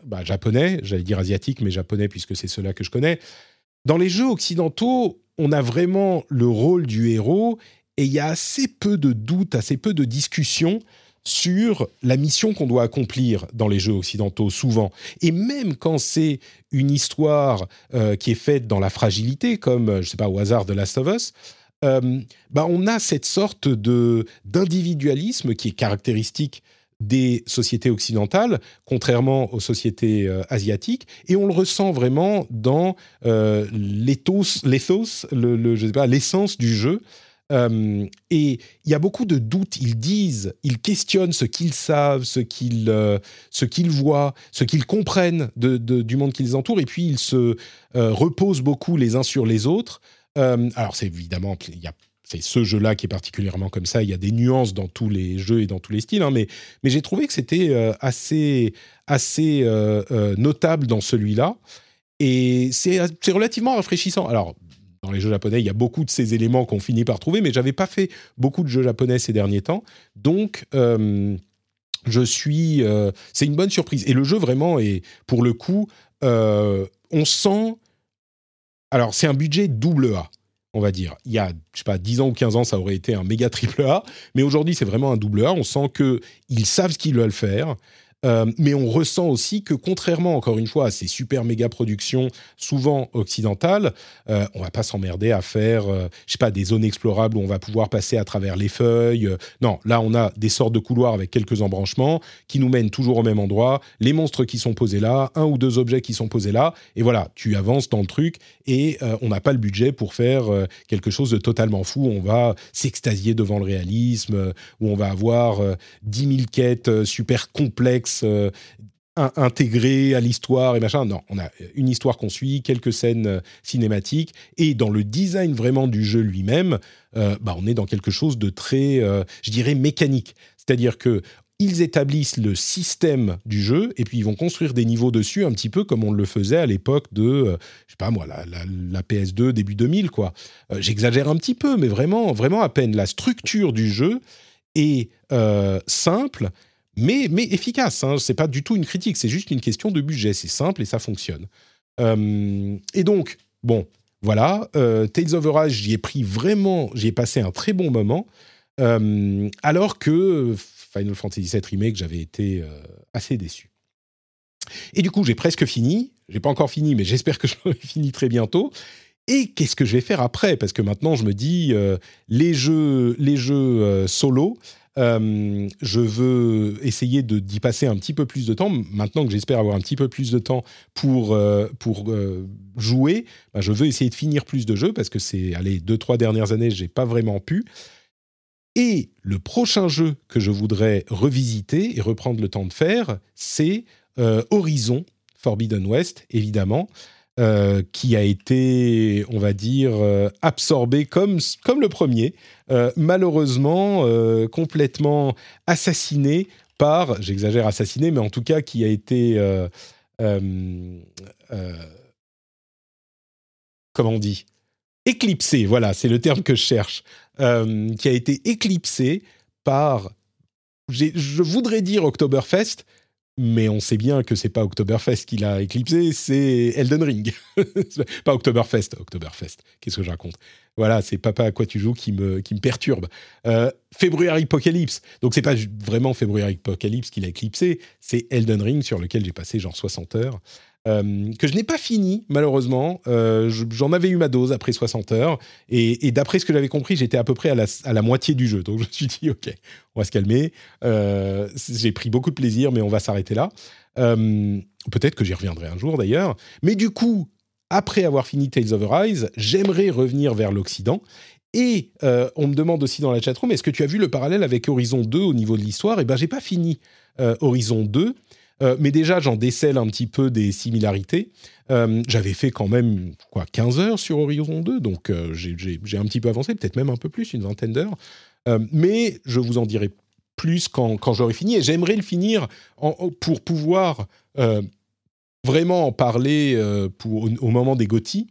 bah, japonais, j'allais dire asiatiques, mais japonais puisque c'est ceux-là que je connais. Dans les jeux occidentaux, on a vraiment le rôle du héros et il y a assez peu de doutes, assez peu de discussions sur la mission qu'on doit accomplir dans les jeux occidentaux souvent. Et même quand c'est une histoire euh, qui est faite dans la fragilité, comme, euh, je ne sais pas, au hasard de Last of Us, euh, bah on a cette sorte de d'individualisme qui est caractéristique des sociétés occidentales, contrairement aux sociétés asiatiques, et on le ressent vraiment dans le, pas, l'essence du jeu. Euh, et il y a beaucoup de doutes. Ils disent, ils questionnent ce qu'ils savent, ce qu'ils euh, ce qu'ils voient, ce qu'ils comprennent du monde qui les entoure. Et puis ils se euh, reposent beaucoup les uns sur les autres. alors c'est évidemment, y a c'est ce jeu-là qui est particulièrement comme ça. Il y a des nuances dans tous les jeux et dans tous les styles, hein, mais, mais j'ai trouvé que c'était assez, assez notable dans celui-là. Et c'est relativement rafraîchissant. Alors, dans les jeux japonais, il y a beaucoup de ces éléments qu'on finit par trouver, mais j'avais pas fait beaucoup de jeux japonais ces derniers temps, donc euh, je suis, euh, c'est une bonne surprise. Et le jeu vraiment est, pour le coup, euh, on sent, alors c'est un budget double A. On va dire, il y a, je sais pas, 10 ans ou 15 ans, ça aurait été un méga triple A, mais aujourd'hui, c'est vraiment un double A. On sent qu'ils savent ce qu'ils veulent faire. Euh, mais on ressent aussi que contrairement, encore une fois, à ces super méga productions souvent occidentales, euh, on va pas s'emmerder à faire, euh, je sais pas, des zones explorables où on va pouvoir passer à travers les feuilles. non, là, on a des sortes de couloirs avec quelques embranchements qui nous mènent toujours au même endroit, les monstres qui sont posés là, un ou deux objets qui sont posés là, et voilà, tu avances dans le truc et on n'a pas le budget pour faire quelque chose de totalement fou. On va s'extasier devant le réalisme, où on va avoir 10 000 quêtes super complexes euh, intégré à l'histoire et machin. Non, on a une histoire qu'on suit, quelques scènes euh, cinématiques, et dans le design vraiment du jeu lui-même, euh, bah, on est dans quelque chose de très, je dirais, mécanique. C'est-à-dire que ils établissent le système du jeu et puis ils vont construire des niveaux dessus un petit peu comme on le faisait à l'époque de, je sais pas moi, la, PS2 début 2000 quoi. J'exagère un petit peu, mais vraiment, vraiment à peine. La structure du jeu est simple mais, mais efficace. Hein. C'est pas du tout une critique, c'est juste une question de budget. C'est simple et ça fonctionne. Euh, et donc, bon, voilà. Euh, Tales of j'y ai pris vraiment, j'y ai passé un très bon moment. Euh, alors que Final Fantasy VII Remake, j'avais été assez déçu. Et du coup, j'ai presque fini. J'ai pas encore fini, mais j'espère que je l'aurai fini très bientôt. et qu'est-ce que je vais faire après? Parce que maintenant, je me dis, les jeux, les jeux solo, euh, je veux essayer d'y passer un petit peu plus de temps. Maintenant que j'espère avoir un petit peu plus de temps pour, euh, pour euh, jouer, bah, je veux essayer de finir plus de jeux parce que c'est, allez, deux, trois dernières années, j'ai pas vraiment pu. Et le prochain jeu que je voudrais revisiter et reprendre le temps de faire, c'est Horizon Forbidden West, évidemment. Euh, qui a été, on va dire, euh, absorbé comme, comme le premier, euh, malheureusement complètement assassiné par, j'exagère assassiné, mais en tout cas qui a été, comment on dit, éclipsé, voilà, c'est le terme que je cherche, qui a été éclipsé par, je voudrais dire Oktoberfest, mais on sait bien que c'est pas Oktoberfest qui l'a éclipsé, c'est Elden Ring. pas Oktoberfest, Oktoberfest. Qu'est-ce que je raconte? Voilà, c'est Papa à quoi tu joues qui me, qui me perturbe. Euh, February Apocalypse. Donc c'est pas vraiment February Apocalypse qui l'a éclipsé, c'est Elden Ring sur lequel j'ai passé genre 60 heures. Euh, que je n'ai pas fini, malheureusement. Euh, j'en avais eu ma dose après 60 heures. Et, d'après ce que j'avais compris, j'étais à peu près à la, moitié du jeu. Donc je me suis dit, OK, on va se calmer. Euh, j'ai pris beaucoup de plaisir, mais on va s'arrêter là. Peut-être que j'y reviendrai un jour d'ailleurs. Mais du coup, après avoir fini Tales of Arise, j'aimerais revenir vers l'Occident. Et on me demande aussi dans la chatroom, est-ce que tu as vu le parallèle avec Horizon 2 au niveau de l'histoire? Eh bien, j'ai pas fini Horizon 2. Euh, mais déjà, j'en décèle un petit peu des similarités. Euh, j'avais fait quand même quoi 15 heures sur Horizon 2, donc euh, j'ai un petit peu avancé, peut-être même un peu plus, une vingtaine d'heures. mais je vous en dirai plus quand, quand j'aurai fini. Et j'aimerais le finir pour pouvoir vraiment en parler au, moment des GOTY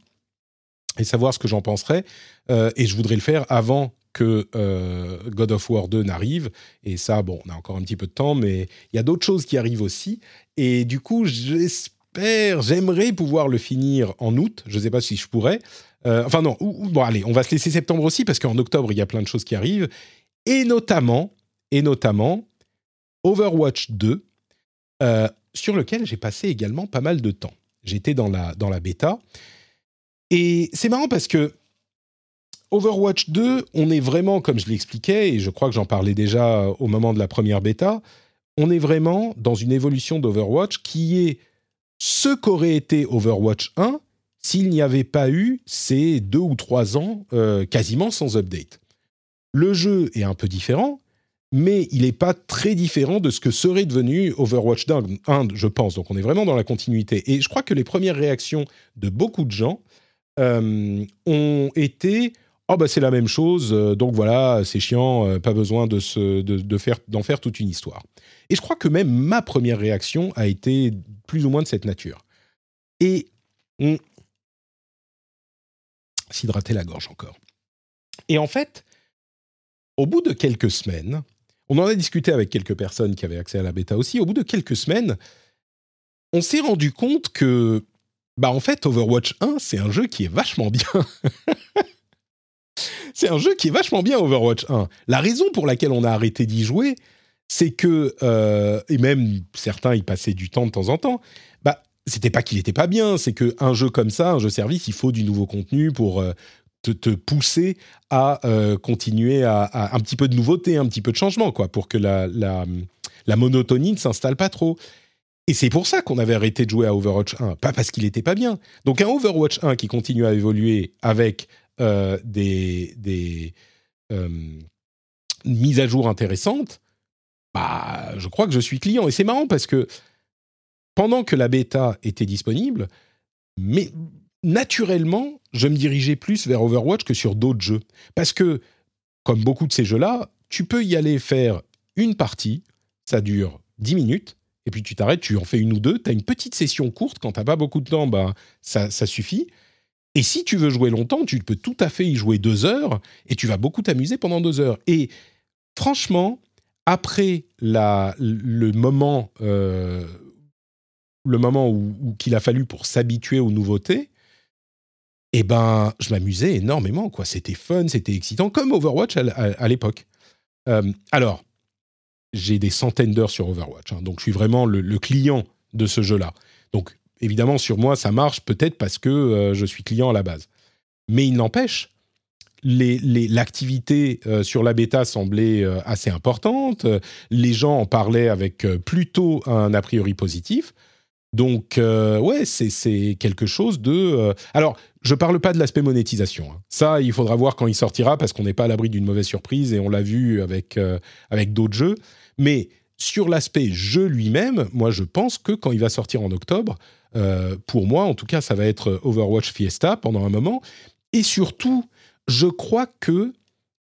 et savoir ce que j'en penserais. et je voudrais le faire avant que euh, God of War 2 n'arrive. Et ça, bon, on a encore un petit peu de temps, mais il y a d'autres choses qui arrivent aussi. Et du coup, j'espère, j'aimerais pouvoir le finir en août. Je ne sais pas si je pourrais. Euh, enfin non, bon allez, on va se laisser septembre aussi parce qu'en octobre, il y a plein de choses qui arrivent. Et notamment, et notamment Overwatch 2, euh, sur lequel j'ai passé également pas mal de temps. J'étais dans la, dans la bêta. Et c'est marrant parce que Overwatch 2, on est vraiment, comme je l'expliquais, et je crois que j'en parlais déjà au moment de la première bêta, on est vraiment dans une évolution d'Overwatch qui est ce qu'aurait été Overwatch 1 s'il n'y avait pas eu ces deux ou trois ans euh, quasiment sans update. Le jeu est un peu différent, mais il n'est pas très différent de ce que serait devenu Overwatch 1, je pense. Donc on est vraiment dans la continuité. Et je crois que les premières réactions de beaucoup de gens euh, ont été oh bah c'est la même chose, euh, donc voilà, c'est chiant, euh, pas besoin de, se, de, faire, d'en faire toute une histoire. Et je crois que même ma première réaction a été plus ou moins de cette nature. Et on s'hydrater la gorge encore. Et en fait, au bout de quelques semaines, on en a discuté avec quelques personnes qui avaient accès à la bêta aussi, au bout de quelques semaines, on s'est rendu compte que, bah en fait, Overwatch 1, c'est un jeu qui est vachement bien. c'est un jeu qui est vachement bien Overwatch 1. La raison pour laquelle on a arrêté d'y jouer, c'est que, euh, et même certains y passaient du temps de temps en temps, bah, c'était pas qu'il était pas bien, c'est qu'un jeu comme ça, un jeu service, il faut du nouveau contenu pour euh, te, pousser à euh, continuer à, un petit peu de nouveauté, un petit peu de changement, quoi, pour que la, la, la monotonie ne s'installe pas trop. Et c'est pour ça qu'on avait arrêté de jouer à Overwatch 1, pas parce qu'il n'était pas bien. Donc un Overwatch 1 qui continue à évoluer avec euh, des, des euh, mises à jour intéressantes, bah, je crois que je suis client. Et c'est marrant parce que pendant que la bêta était disponible, mais naturellement, je me dirigeais plus vers Overwatch que sur d'autres jeux. Parce que, comme beaucoup de ces jeux-là, tu peux y aller faire une partie, ça dure 10 minutes, et puis tu t'arrêtes, tu en fais une ou deux, tu as une petite session courte, quand tu pas beaucoup de temps, bah, ça, ça suffit. Et si tu veux jouer longtemps, tu peux tout à fait y jouer deux heures et tu vas beaucoup t'amuser pendant deux heures. Et franchement, après le moment, euh, le moment où, qu'il a fallu pour s'habituer aux nouveautés, eh ben, je m'amusais énormément. quoi. C'était fun, c'était excitant, comme Overwatch à, l'époque. Euh, alors, j'ai des centaines d'heures sur Overwatch, hein, donc je suis vraiment le, le client de ce jeu-là. Donc, évidemment, sur moi, ça marche peut-être parce que euh, je suis client à la base. Mais il n'empêche, l'activité les, sur la bêta semblait assez importante. Les gens en parlaient avec plutôt un a priori positif. Donc, ouais, c'est quelque chose de. alors, je parle pas de l'aspect monétisation. Hein. Ça, il faudra voir quand il sortira parce qu'on n'est pas à l'abri d'une mauvaise surprise et on l'a vu avec, avec d'autres jeux. Mais sur l'aspect jeu lui-même, moi, je pense que quand il va sortir en octobre, pour moi, en tout cas, ça va être Overwatch Fiesta pendant un moment. Et surtout, je crois que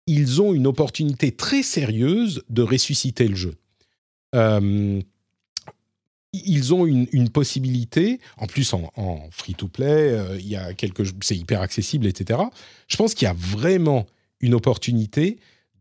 ils ont une opportunité très sérieuse de ressusciter le jeu. Euh, ils ont une, possibilité, en plus en, free-to-play, euh, c'est hyper accessible, etc. Je pense qu'il y a vraiment une opportunité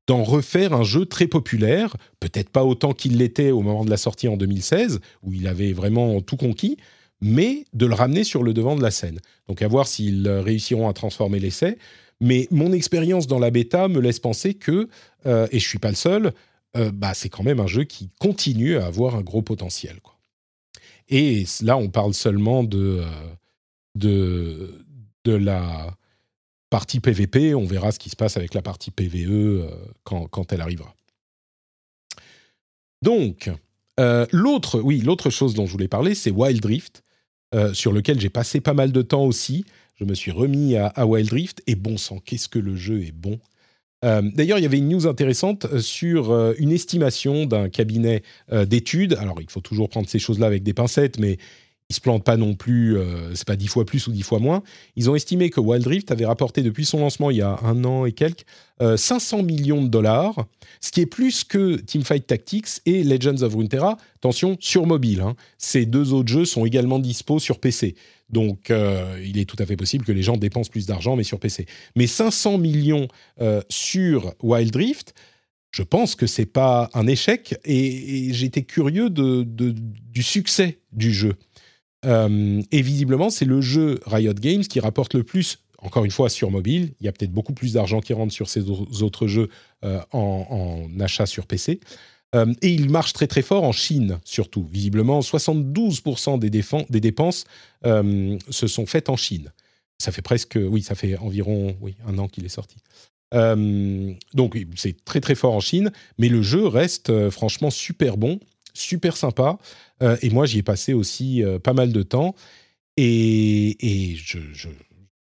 d'en refaire un jeu très populaire, peut-être pas autant qu'il l'était au moment de la sortie en 2016, où il avait vraiment tout conquis, mais de le ramener sur le devant de la scène. Donc à voir s'ils réussiront à transformer l'essai. Mais mon expérience dans la bêta me laisse penser que, euh, et je suis pas le seul, euh, bah, c'est quand même un jeu qui continue à avoir un gros potentiel. Et là, on parle seulement de, euh, de, de la partie PVP. On verra ce qui se passe avec la partie PVE quand, quand, elle arrivera. Donc, l'autre, oui, l'autre chose dont je voulais parler, c'est Wild Rift, sur lequel j'ai passé pas mal de temps aussi je me suis remis à, Wild Rift et bon sang, qu'est-ce que le jeu est bon. Euh, d'ailleurs, il y avait une news intéressante euh, sur euh, une estimation d'un cabinet d'études. Alors, il faut toujours prendre ces choses-là avec des pincettes, mais ils se plantent pas non plus, euh, c'est pas dix fois plus ou dix fois moins. Ils ont estimé que Wild Rift avait rapporté depuis son lancement il y a un an et quelques 500 millions de dollars, ce qui est plus que Teamfight Tactics et Legends of Runeterra. Attention, sur mobile. Hein. Ces deux autres jeux sont également dispo sur PC. Donc, euh, il est tout à fait possible que les gens dépensent plus d'argent, mais sur PC. Mais 500 millions euh, sur Wild Rift, je pense que c'est pas un échec. Et, j'étais curieux du succès du jeu. Euh, et visiblement, c'est le jeu Riot Games qui rapporte le plus. Encore une fois, sur mobile, il y a peut-être beaucoup plus d'argent qui rentre sur ces autres jeux en, en, achat sur PC. Euh, et il marche très très fort en Chine, surtout. Visiblement, 72% des, des, dépenses euh, se sont faites en Chine. Ça fait presque, oui, ça fait environ oui, un an qu'il est sorti. Euh, donc c'est très très fort en Chine, mais le jeu reste franchement super bon, super sympa. et moi, j'y ai passé aussi pas mal de temps. Et, et je,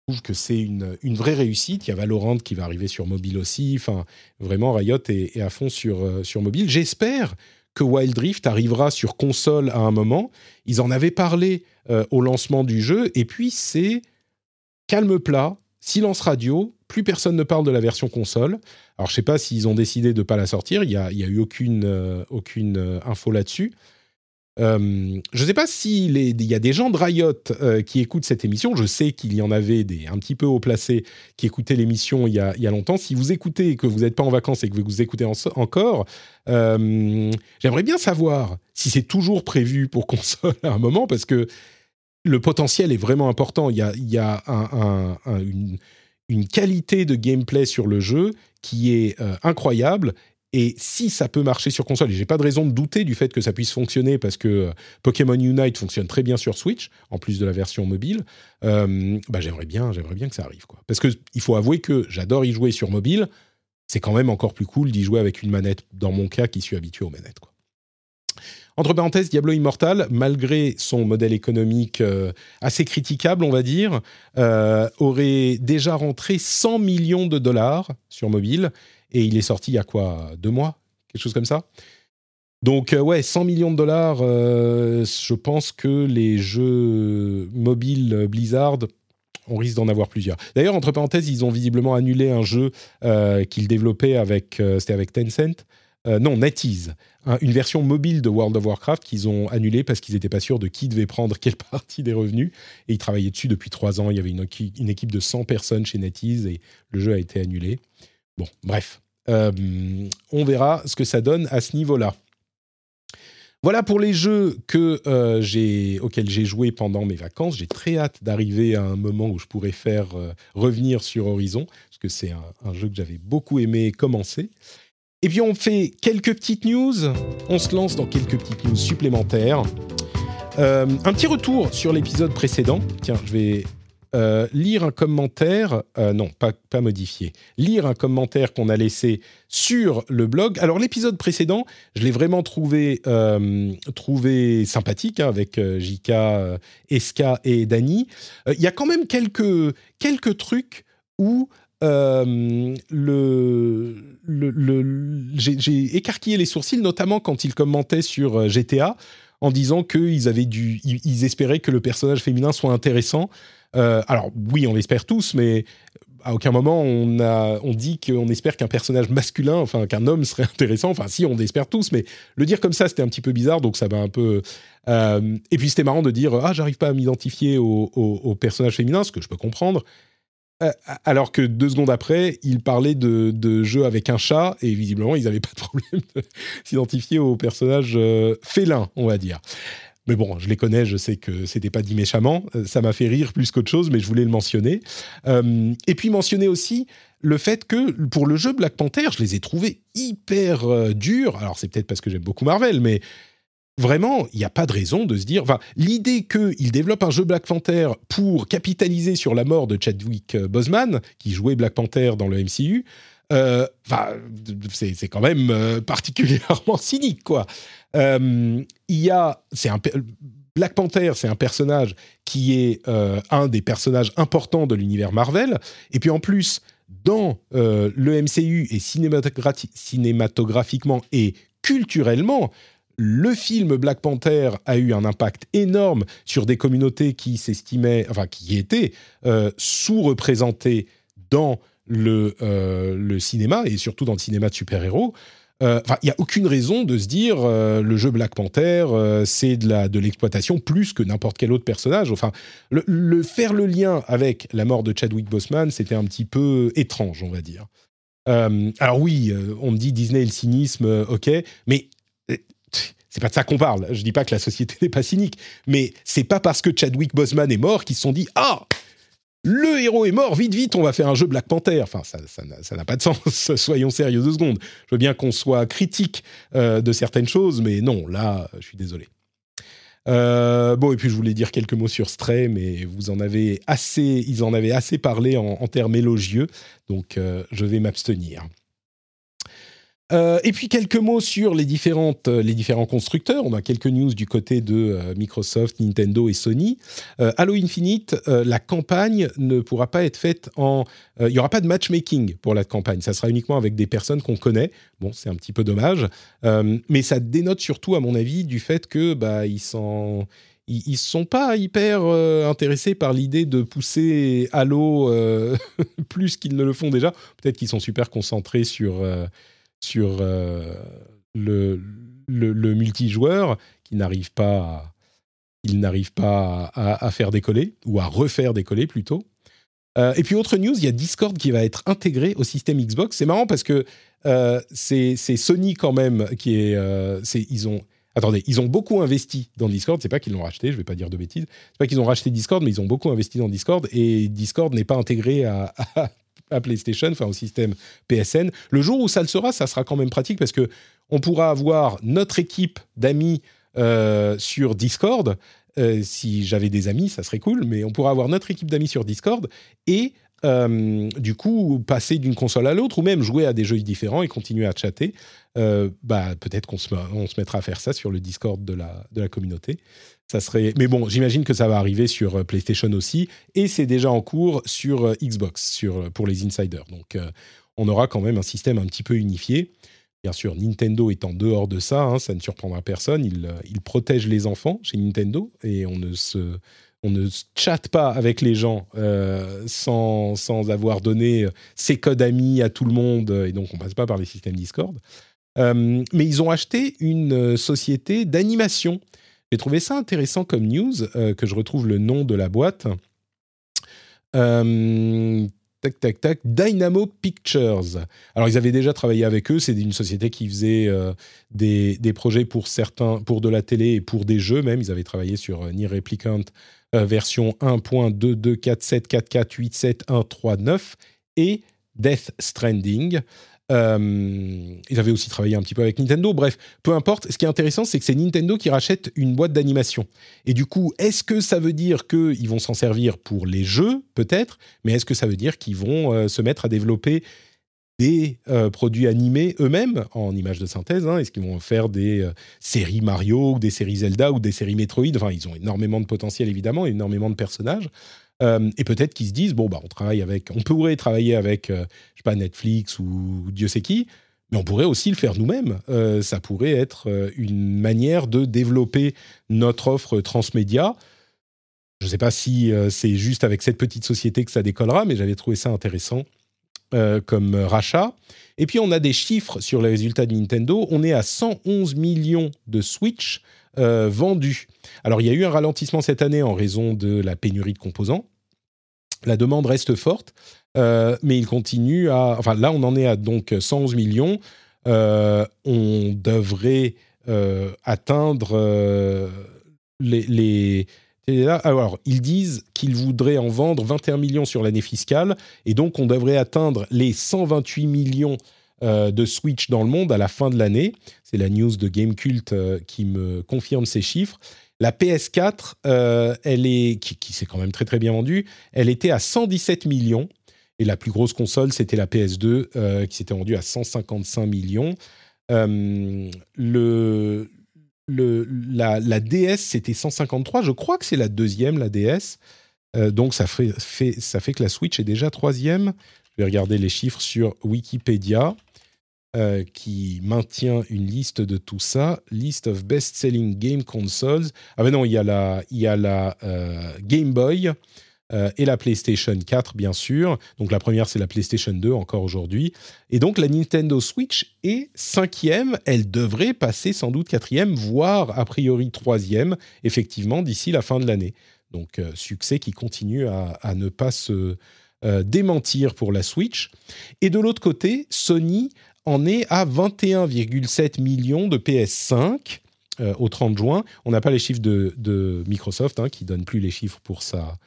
trouve que c'est une, vraie réussite. Il y a Valorant qui va arriver sur mobile aussi. Enfin, vraiment, Riot est, à fond sur, euh, sur mobile. J'espère que Wild Rift arrivera sur console à un moment. Ils en avaient parlé euh, au lancement du jeu, et puis c'est calme plat, silence radio, plus personne ne parle de la version console. Alors je sais pas s'ils ont décidé de ne pas la sortir, il n'y a, a, eu aucune, euh, aucune info là-dessus. Euh, je ne sais pas s'il y a des gens de Riot euh, qui écoutent cette émission. Je sais qu'il y en avait un petit peu haut placés qui écoutaient l'émission il, y a longtemps. Si vous écoutez et que vous n'êtes pas en vacances et que vous écoutez encore, euh, j'aimerais bien savoir si c'est toujours prévu pour console à un moment parce que le potentiel est vraiment important. Il y a, il y a une, une, qualité de gameplay sur le jeu qui est incroyable et si ça peut marcher sur console, et j'ai pas de raison de douter du fait que ça puisse fonctionner parce que euh, Pokémon Unite fonctionne très bien sur Switch, en plus de la version mobile, euh, bah j'aimerais bien, j'aimerais bien que ça arrive. Quoi. Parce qu'il faut avouer que j'adore y jouer sur mobile, c'est quand même encore plus cool d'y jouer avec une manette, dans mon cas qui suis habitué aux manettes. Quoi. Entre parenthèses, Diablo Immortal, malgré son modèle économique euh, assez critiquable, on va dire, aurait déjà rentré 100 millions de dollars sur mobile et il est sorti il y a quoi Deux mois Quelque chose comme ça? Donc euh, ouais, 100 millions de dollars, euh, je pense que les jeux mobiles Blizzard, on risque d'en avoir plusieurs. D'ailleurs, entre parenthèses, ils ont visiblement annulé un jeu euh, qu'ils développaient avec, c'était avec Tencent, non, NetEase, une version mobile de World of Warcraft qu'ils ont annulé parce qu'ils n'étaient pas sûrs de qui devait prendre quelle partie des revenus. Et ils travaillaient dessus depuis trois ans. Il y avait une, équipe de 100 personnes chez NetEase et le jeu a été annulé. Bon, bref, euh, on verra ce que ça donne à ce niveau-là. Voilà pour les jeux que, euh, auxquels j'ai joué pendant mes vacances. J'ai très hâte d'arriver à un moment où je pourrai faire euh, revenir sur Horizon, parce que c'est un, jeu que j'avais beaucoup aimé commencer. Et puis on fait quelques petites news, on se lance dans quelques petites news supplémentaires. un petit retour sur l'épisode précédent. Tiens, je vais euh, lire un commentaire, euh, non, pas, modifié, lire un commentaire qu'on a laissé sur le blog. Alors l'épisode précédent, je l'ai vraiment trouvé, sympathique hein, avec Jika, Eska et Dani. Il y a quand même quelques trucs où le, j'ai écarquillé les sourcils, notamment quand il commentait sur GTA en disant qu'ils espéraient que le personnage féminin soit intéressant. Euh, alors oui, on l'espère tous, mais à aucun moment on dit qu'on espère qu'un personnage masculin, enfin qu'un homme serait intéressant. Enfin si, on l'espère tous, mais le dire comme ça, c'était un petit peu bizarre, donc ça va un peu. Euh, et puis c'était marrant de dire ah j'arrive pas à m'identifier au, au, personnage féminin, ce que je peux comprendre. Euh, alors que deux secondes après, il parlait de, de jeux avec un chat et visiblement, ils n'avaient pas de problème de s'identifier au personnage euh, félin, on va dire. Mais bon, je les connais, je sais que c'était pas dit méchamment. Euh, ça m'a fait rire plus qu'autre chose, mais je voulais le mentionner. et puis mentionner aussi le fait que pour le jeu Black Panther, je les ai trouvés hyper durs. Alors c'est peut-être parce que j'aime beaucoup Marvel, mais vraiment, il n'y a pas de raison de se dire. Enfin, l'idée qu'il développe un jeu Black Panther pour capitaliser sur la mort de Chadwick euh, Boseman, qui jouait Black Panther dans le MCU, euh, c'est quand même euh, particulièrement cynique, quoi. il y a, c'est Black Panther, c'est un personnage qui est un des personnages importants de l'univers Marvel, et puis en plus dans le MCU et cinématographiquement et culturellement, le film Black Panther a eu un impact énorme sur des communautés qui s'estimaient, enfin qui étaient euh, sous-représentées dans le, euh, le, cinéma et surtout dans le cinéma de super-héros. Euh, il n'y a aucune raison de se dire le jeu Black Panther, c'est de l'exploitation plus que n'importe quel autre personnage. Enfin, le, faire le lien avec la mort de Chadwick Boseman, c'était un petit peu étrange, on va dire. alors oui, on me dit Disney et le cynisme, ok, mais c'est pas de ça qu'on parle. Je dis pas que la société n'est pas cynique, mais c'est pas parce que Chadwick Boseman est mort qu'ils se sont dit ah le héros est mort, vite vite, on va faire un jeu Black Panther. Enfin, ça, ça n'a pas de sens. Soyons sérieux deux secondes. Je veux bien qu'on soit critique euh, de certaines choses, mais non, là, je suis désolé. Euh, bon, et puis je voulais dire quelques mots sur Stray, mais vous en avez assez, ils en avaient assez parlé en, termes élogieux, donc euh, je vais m'abstenir. Euh, et puis quelques mots sur les, différentes, euh, les différents constructeurs. On a quelques news du côté de euh, Microsoft, Nintendo et Sony. Halo Infinite, la campagne ne pourra pas être faite en... Il n'y aura pas de matchmaking pour la campagne. Ça sera uniquement avec des personnes qu'on connaît. Bon, c'est un petit peu dommage. mais ça dénote surtout, à mon avis, du fait que bah, ils sont ils, sont pas hyper intéressés par l'idée de pousser Halo plus qu'ils ne le font déjà. Peut-être qu'ils sont super concentrés sur sur euh, le, le, multijoueur qui n'arrive pas, il n'arrive pas à, faire décoller ou à refaire décoller plutôt. Euh, et puis autre news, il y a Discord qui va être intégré au système Xbox. C'est marrant parce que euh, c'est Sony quand même qui est, ils ont Attendez, ils ont beaucoup investi dans Discord. C'est pas qu'ils l'ont racheté, je vais pas dire de bêtises. C'est pas qu'ils ont racheté Discord, mais ils ont beaucoup investi dans Discord et Discord n'est pas intégré à PlayStation, enfin au système PSN. Le jour où ça le sera, ça sera quand même pratique parce que on pourra avoir notre équipe d'amis euh, sur Discord. Euh, si j'avais des amis, ça serait cool, mais on pourra avoir notre équipe d'amis sur Discord et euh, du coup passer d'une console à l'autre ou même jouer à des jeux différents et continuer à chatter. Bah, peut-être qu'on se, mettra à faire ça sur le Discord de la, communauté. Ça serait... Mais bon, j'imagine que ça va arriver sur euh, PlayStation aussi, et c'est déjà en cours sur euh, Xbox, sur, euh, pour les insiders. Donc, on aura quand même un système un petit peu unifié. Bien sûr, Nintendo est en dehors de ça, hein, ça ne surprendra personne. Il, il, protège les enfants chez Nintendo, et on ne se on ne chatte pas avec les gens sans, sans, avoir donné ses codes amis à tout le monde, et donc on passe pas par les systèmes Discord. Mais ils ont acheté une société d'animation j'ai trouvé ça intéressant comme news, euh, que je retrouve le nom de la boîte. Euh, tac, tac, tac, Dynamo Pictures. Alors, ils avaient déjà travaillé avec eux. C'est une société qui faisait euh, des, des, projets pour certains, pour de la télé et pour des jeux même. Ils avaient travaillé sur Nier Replicant version 1.22474487.139 et Death Stranding. Euh, ils avaient aussi travaillé un petit peu avec Nintendo. Bref, peu importe. Ce qui est intéressant, c'est que c'est Nintendo qui rachète une boîte d'animation. Et du coup, est-ce que ça veut dire qu'ils vont s'en servir pour les jeux, peut-être Mais est-ce que ça veut dire qu'ils vont euh, se mettre à développer des euh, produits animés eux-mêmes en images de synthèse hein? Est-ce qu'ils vont faire des séries Mario ou des séries Zelda ou des séries Metroid? Enfin, ils ont énormément de potentiel, évidemment, énormément de personnages. Euh, et peut-être qu'ils se disent bon bah on travaille avec, on pourrait travailler avec, euh, je sais pas Netflix ou Dieu sait qui, mais on pourrait aussi le faire nous-mêmes. Euh, ça pourrait être une manière de développer notre offre transmédia. Je ne sais pas si c'est juste avec cette petite société que ça décollera, mais j'avais trouvé ça intéressant comme rachat. Et puis on a des chiffres sur les résultats de Nintendo. On est à 111 millions de Switch vendus. Alors il y a eu un ralentissement cette année en raison de la pénurie de composants. La demande reste forte, euh, mais il continue à. Enfin, là, on en est à donc 111 millions. Euh, on devrait euh, atteindre les, Alors, ils disent qu'ils voudraient en vendre 21 millions sur l'année fiscale, et donc on devrait atteindre les 128 millions de Switch dans le monde à la fin de l'année. C'est la news de Gamecult qui me confirme ces chiffres. La PS4, euh, elle est, qui, s'est quand même très très bien vendue, elle était à 117 millions. Et la plus grosse console, c'était la PS2, euh, qui s'était vendue à 155 millions. Euh, le, la, DS, c'était 153. Je crois que c'est la deuxième, la DS. donc ça fait, ça fait que la Switch est déjà troisième. Je vais regarder les chiffres sur Wikipédia. Euh, qui maintient une liste de tout ça. List of best-selling game consoles. Ah ben non, il y a la, il y a la euh, Game Boy euh, et la PlayStation 4, bien sûr. Donc la première, c'est la PlayStation 2, encore aujourd'hui. Et donc la Nintendo Switch est cinquième. Elle devrait passer sans doute quatrième, voire a priori troisième, effectivement, d'ici la fin de l'année. Donc succès qui continue à, à ne pas se... démentir pour la Switch. Et de l'autre côté, Sony en est à 21,7 millions de PS5 euh, au 30 juin. On n'a pas les chiffres de, Microsoft, hein, qui donne plus les chiffres pour sa,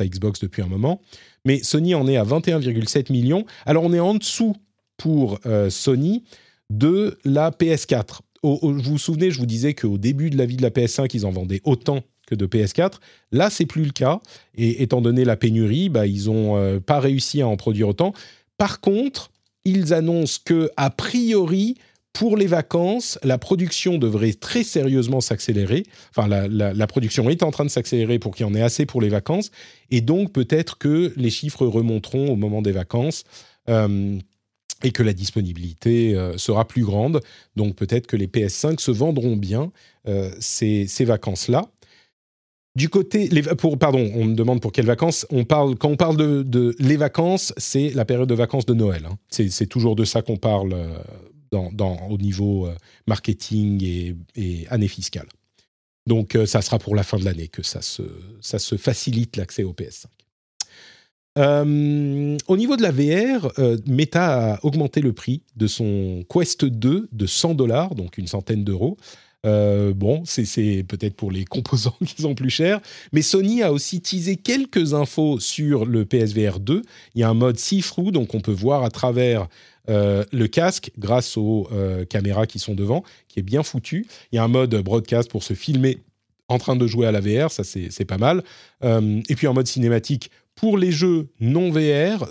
Xbox depuis un moment. Mais Sony en est à 21,7 millions. Alors on est en dessous pour euh, Sony de la PS4. vous vous souvenez, je vous disais qu'au début de la vie de la PS5, ils en vendaient autant que de PS4. Là, c'est plus le cas. Et étant donné la pénurie, bah, ils n'ont euh, pas réussi à en produire autant. Par contre, ils annoncent que, a priori, pour les vacances, la production devrait très sérieusement s'accélérer. Enfin, la, production est en train de s'accélérer pour qu'il y en ait assez pour les vacances. Et donc, peut-être que les chiffres remonteront au moment des vacances. Euh, et que la disponibilité euh, sera plus grande. Donc peut-être que les PS5 se vendront bien euh, ces vacances-là. Du côté, pour, pardon, on me demande pour quelles vacances. On parle, quand on parle de, les vacances, c'est la période de vacances de Noël. Hein. C'est toujours de ça qu'on parle euh, dans, au niveau euh, marketing et, et, année fiscale. Donc, euh, ça sera pour la fin de l'année que ça se, ça se facilite l'accès au PS5. au niveau de la VR, Meta a augmenté le prix de son Quest 2 de 100 dollars, donc une centaine d'euros, euh, bon, c'est peut-être pour les composants qui sont plus chers. Mais Sony a aussi teasé quelques infos sur le PSVR 2. Il y a un mode see-through, donc on peut voir à travers euh, le casque grâce aux euh, caméras qui sont devant, qui est bien foutu. Il y a un mode broadcast pour se filmer en train de jouer à la VR, ça c'est pas mal. et puis un mode cinématique pour les jeux non VR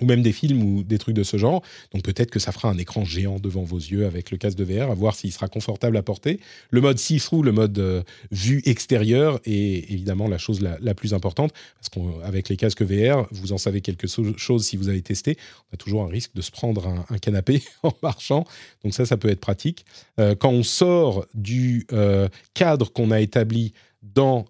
ou même des films ou des trucs de ce genre. Donc peut-être que ça fera un écran géant devant vos yeux avec le casque de VR, à voir s'il sera confortable à porter. Le mode see-through, le mode euh, vue extérieure est évidemment la chose la, plus importante, parce qu'avec les casques VR, vous en savez quelque chose si vous avez testé. On a toujours un risque de se prendre un, canapé en marchant, donc ça, ça peut être pratique. Euh, quand on sort du euh, cadre qu'on a établi dans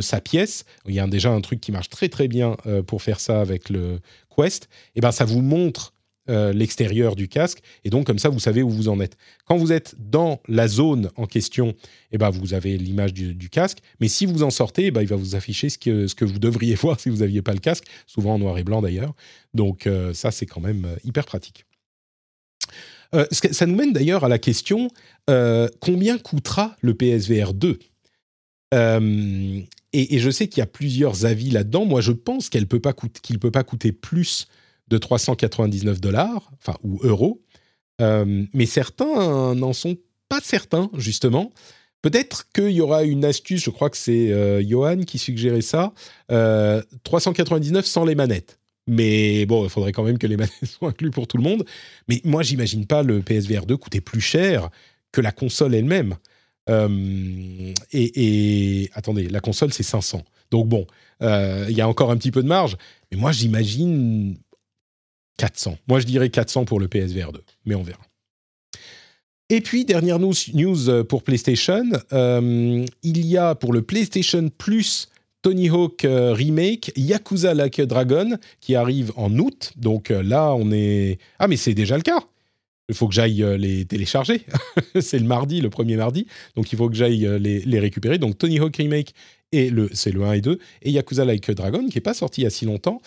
sa pièce, il y a déjà un truc qui marche très très bien pour faire ça avec le Quest, et eh ben ça vous montre euh, l'extérieur du casque et donc comme ça vous savez où vous en êtes. Quand vous êtes dans la zone en question, et eh ben vous avez l'image du, casque, mais si vous en sortez, eh ben il va vous afficher ce que, vous devriez voir si vous n'aviez pas le casque, souvent en noir et blanc d'ailleurs. Donc euh, ça c'est quand même euh, hyper pratique. ça nous mène d'ailleurs à la question combien coûtera le PSVR 2 et, je sais qu'il y a plusieurs avis là-dedans. Moi, je pense qu'elle peut pas qu'il ne peut pas coûter plus de 399 dollars, enfin ou euros, mais certains n'en sont pas certains justement. Peut-être qu'il y aura une astuce, je crois que c'est Johan qui suggérait ça, 399 sans les manettes. Mais bon, il faudrait quand même que les manettes soient inclus pour tout le monde. Mais moi, j'imagine pas le PSVR 2 coûter plus cher que la console elle-même. Euh, et, attendez, la console c'est 500. Donc bon, euh, il y a encore un petit peu de marge. Mais moi, j'imagine 400. Moi, je dirais 400 pour le PSVR 2. Mais on verra. Et puis, dernière news, news pour PlayStation. Euh, il y a pour le PlayStation Plus Tony Hawk euh, Remake, Yakuza Like a Dragon, qui arrive en août. Donc euh, là, on est... Ah, mais c'est déjà le cas. Il faut que j'aille euh, les télécharger. c'est le mardi, le premier mardi. Donc il faut que j'aille les, récupérer. Donc Tony Hawk Remake, et c'est le 1 et 2. Et Yakuza Like Dragon, qui n'est pas sorti il y a si longtemps.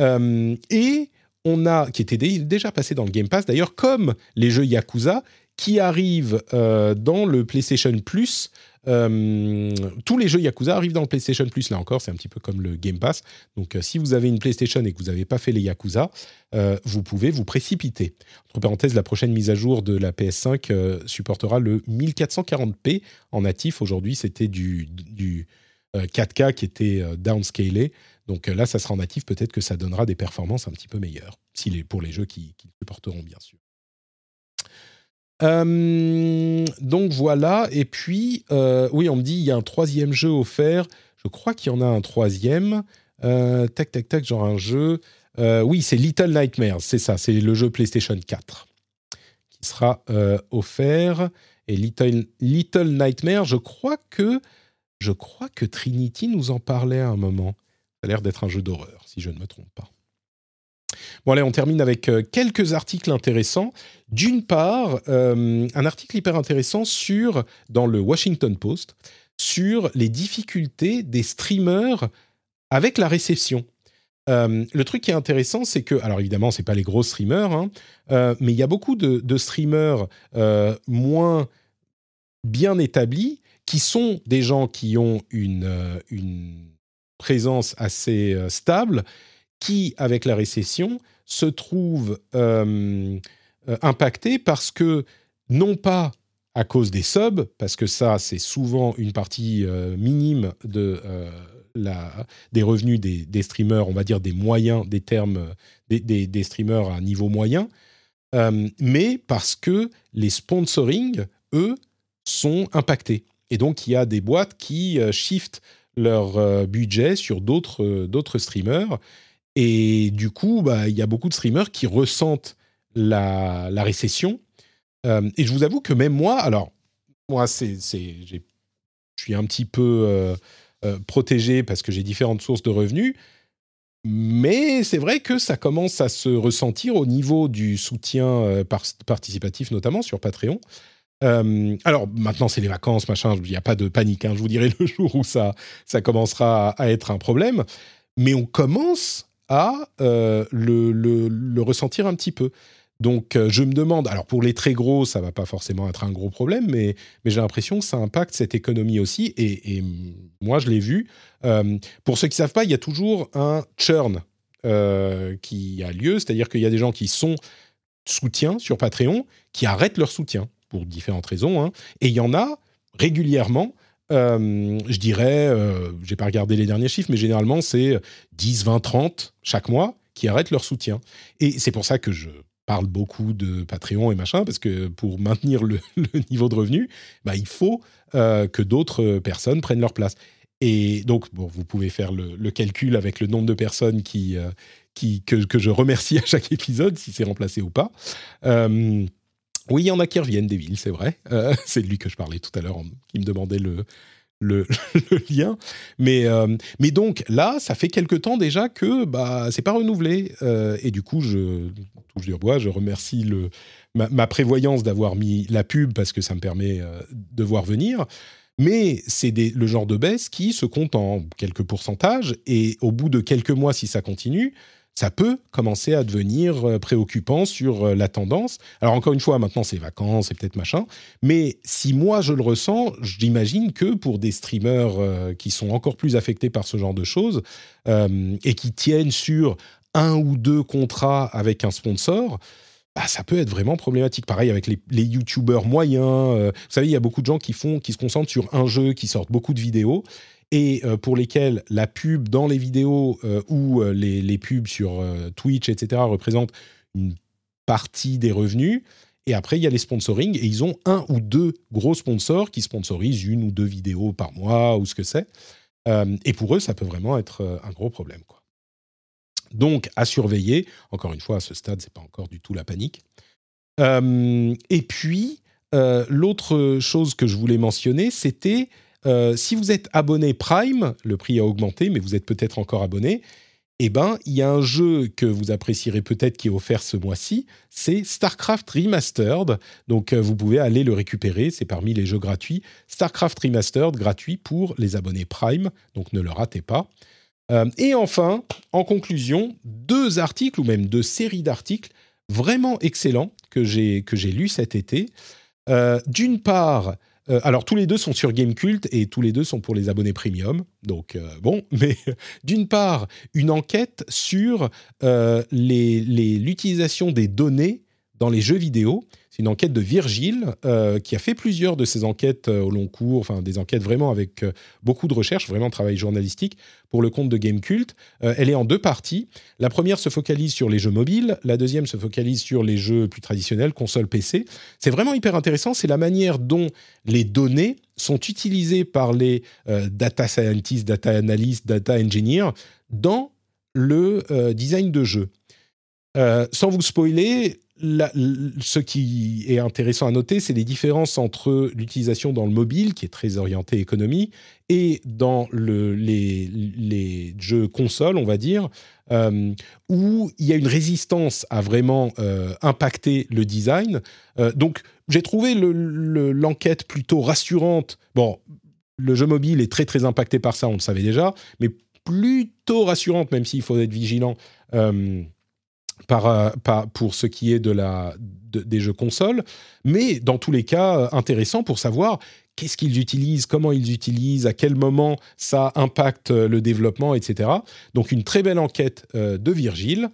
et on a, qui était déjà passé dans le Game Pass, d'ailleurs, comme les jeux Yakuza, qui arrivent dans le PlayStation Plus euh, tous les jeux Yakuza arrivent dans le PlayStation Plus. Là encore, c'est un petit peu comme le Game Pass. Donc, euh, si vous avez une PlayStation et que vous n'avez pas fait les Yakuza, euh, vous pouvez vous précipiter. Entre parenthèses, la prochaine mise à jour de la PS5 supportera le 1440p en natif. Aujourd'hui, c'était du, 4K qui était downscalé. Donc là, ça sera en natif. Peut-être que ça donnera des performances un petit peu meilleures, pour les jeux qui, qui supporteront, bien sûr. Euh, donc voilà, et puis, euh, oui, on me dit, il y a un troisième jeu offert. Je crois qu'il y en a un troisième. Euh, tac, tac, tac, genre un jeu. oui, c'est Little Nightmares, c'est ça, c'est le jeu PlayStation 4 qui sera offert. Et Little, Little Nightmares, je crois que je crois que Trinity nous en parlait à un moment. Ça a l'air d'être un jeu d'horreur, si je ne me trompe pas. Bon, allez, on termine avec euh, quelques articles intéressants. D'une part, euh, un article hyper intéressant sur, dans le Washington Post sur les difficultés des streamers avec la réception. Euh, le truc qui est intéressant, c'est que, alors évidemment, c'est pas les gros streamers, hein, mais il y a beaucoup de, streamers moins bien établis qui sont des gens qui ont une, une présence assez stable qui, avec la récession, se trouve euh, euh, impacté parce que, non pas à cause des subs, parce que ça, c'est souvent une partie euh, minime de, la, des revenus des, streamers, on va dire des moyens, des termes, des, des, streamers à niveau moyen, mais parce que les sponsoring, eux, sont impactés. Et donc, il y a des boîtes qui shiftent leur budget sur d'autres streamers et du coup, bah, il y a beaucoup de streamers qui ressentent la, récession. Euh, et je vous avoue que même moi, alors, moi, je suis un petit peu euh, euh, protégé parce que j'ai différentes sources de revenus. Mais c'est vrai que ça commence à se ressentir au niveau du soutien participatif, notamment sur Patreon. alors maintenant, c'est les vacances, machin, il n'y a pas de panique. Hein, je vous dirai le jour où ça commencera à être un problème. Mais on commence à euh, le, ressentir un petit peu. Donc euh, je me demande, alors pour les très gros, ça va pas forcément être un gros problème, mais, j'ai l'impression que ça impacte cette économie aussi, et, moi je l'ai vu. Euh, pour ceux qui savent pas, il y a toujours un churn qui a lieu, c'est-à-dire qu'il y a des gens qui sont soutiens sur Patreon, qui arrêtent leur soutien pour différentes raisons, hein, et il y en a régulièrement euh, je dirais, euh, j'ai pas regardé les derniers chiffres, mais généralement c'est 10, 20, 30 chaque mois qui arrêtent leur soutien. Et c'est pour ça que je parle beaucoup de Patreon et machin, parce que pour maintenir le, niveau de revenu, bah, il faut euh, que d'autres personnes prennent leur place. Et donc, bon, vous pouvez faire le, calcul avec le nombre de personnes qui, euh, que, je remercie à chaque épisode, si c'est remplacé ou pas. Oui, il y en a qui reviennent des villes, c'est vrai. Euh, c'est de lui que je parlais tout à l'heure, qui me demandait le, lien. Mais, euh, mais donc là, ça fait quelque temps déjà que bah, c'est pas renouvelé. Euh, et du coup, je touche du bois, je remercie le, ma, prévoyance d'avoir mis la pub parce que ça me permet de voir venir. Mais c'est le genre de baisse qui se compte en quelques pourcentages. Et au bout de quelques mois, si ça continue, ça peut commencer à devenir euh, préoccupant sur euh, la tendance. Alors encore une fois, maintenant c'est vacances, c'est peut-être machin, mais si moi je le ressens, j'imagine que pour des streamers euh, qui sont encore plus affectés par ce genre de choses et qui tiennent sur un ou deux contrats avec un sponsor, bah, ça peut être vraiment problématique. Pareil avec les, les youtubeurs moyens. Vous savez, il y a beaucoup de gens qui font, qui se concentrent sur un jeu, qui sortent beaucoup de vidéos et euh, pour lesquels la pub dans les vidéos euh, ou les, les, pubs sur Twitch, etc., représentent une partie des revenus. Et après, il y a les sponsoring et ils ont un ou deux gros sponsors qui sponsorisent une ou deux vidéos par mois ou ce que c'est. et pour eux, ça peut vraiment être un gros problème. Donc, à surveiller. Encore une fois, à ce stade, c'est pas encore du tout la panique. Euh, et puis, euh, l'autre chose que je voulais mentionner, c'était euh, si vous êtes abonné Prime, le prix a augmenté, mais vous êtes peut-être encore abonné. Eh ben, il y a un jeu que vous apprécierez peut-être qui est offert ce mois-ci, c'est StarCraft Remastered. Donc, vous pouvez aller le récupérer, c'est parmi les jeux gratuits. StarCraft Remastered, gratuit pour les abonnés Prime, donc ne le ratez pas. Euh, et enfin, en conclusion, deux articles ou même deux séries d'articles vraiment excellents que j'ai lus cet été. Euh, d'une part, euh, alors tous les deux sont sur Gamecult et tous les deux sont pour les abonnés premium. Donc bon, mais d'une part, une enquête sur l'utilisation des données dans les jeux vidéo. C'est une enquête de Virgile euh, qui a fait plusieurs de ces enquêtes euh, au long cours, enfin des enquêtes vraiment avec euh, beaucoup de recherche, vraiment travail journalistique pour le compte de Gamecult. elle est en deux parties. La première se focalise sur les jeux mobiles, la deuxième se focalise sur les jeux plus traditionnels, console PC. C'est vraiment hyper intéressant, c'est la manière dont les données sont utilisées par les data scientists, data analysts, data engineers dans le design de jeux. sans vous spoiler, ce qui est intéressant à noter, c'est les différences entre l'utilisation dans le mobile, qui est très orienté économie, et dans le, les, jeux consoles, on va dire, euh, où il y a une résistance à vraiment euh, impacter le design. Euh, donc, j'ai trouvé l'enquête plutôt rassurante. Bon, le jeu mobile est très très impacté par ça, on le savait déjà, mais plutôt rassurante, même s'il faut être vigilant par, pour ce qui est de la, des jeux consoles, mais dans tous les cas, euh, intéressant pour savoir qu'est-ce qu'ils utilisent, comment ils utilisent, à quel moment ça impacte euh, le développement, etc. Donc une très belle enquête euh, de Virgile.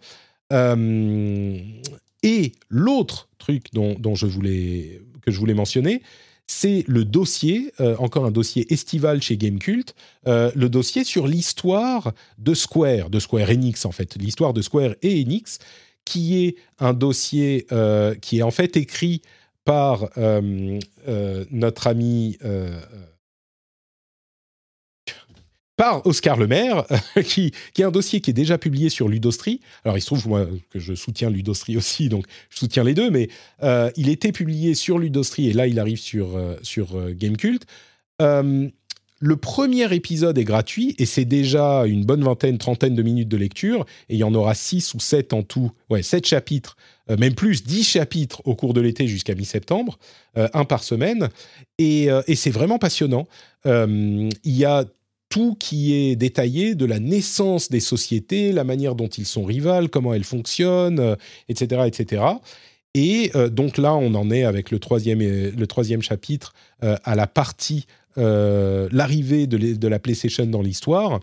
et l'autre truc dont, dont, je voulais, que je voulais mentionner, c'est le dossier, euh, encore un dossier estival chez Gamecult, euh, le dossier sur l'histoire de Square, de Square Enix en fait, l'histoire de Square et Enix, qui est un dossier euh, qui est en fait écrit par notre ami par Oscar Lemaire, qui, qui est un dossier qui est déjà publié sur Ludostri. Alors, il se trouve que je soutiens Ludostri aussi, donc je soutiens les deux, mais euh, il était publié sur Ludostri et là, il arrive sur, euh, sur euh, Gamecult. le premier épisode est gratuit et c'est déjà une bonne vingtaine, trentaine de minutes de lecture et il y en aura six ou sept en tout, ouais, sept chapitres, même plus, dix chapitres au cours de l'été jusqu'à mi-septembre, un par semaine et, et c'est vraiment passionnant. il y a tout qui est détaillé de la naissance des sociétés, la manière dont ils sont rivales, comment elles fonctionnent, etc., euh, etc. Et euh, donc là, on en est avec le troisième, le troisième chapitre euh, à la partie l'arrivée de, la PlayStation dans l'histoire.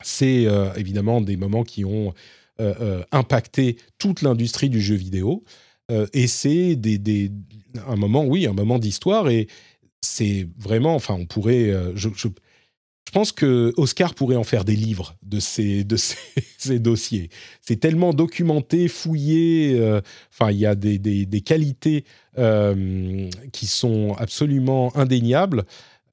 C'est évidemment des moments qui ont impacté toute l'industrie du jeu vidéo. et c'est des, des, un moment, oui, un moment d'histoire. Et c'est vraiment, enfin, on pourrait, pense que Oscar pourrait en faire des livres de ces, de ces, dossiers. C'est tellement documenté, fouillé. Euh, enfin, il y a des, des, qualités euh, qui sont absolument indéniables.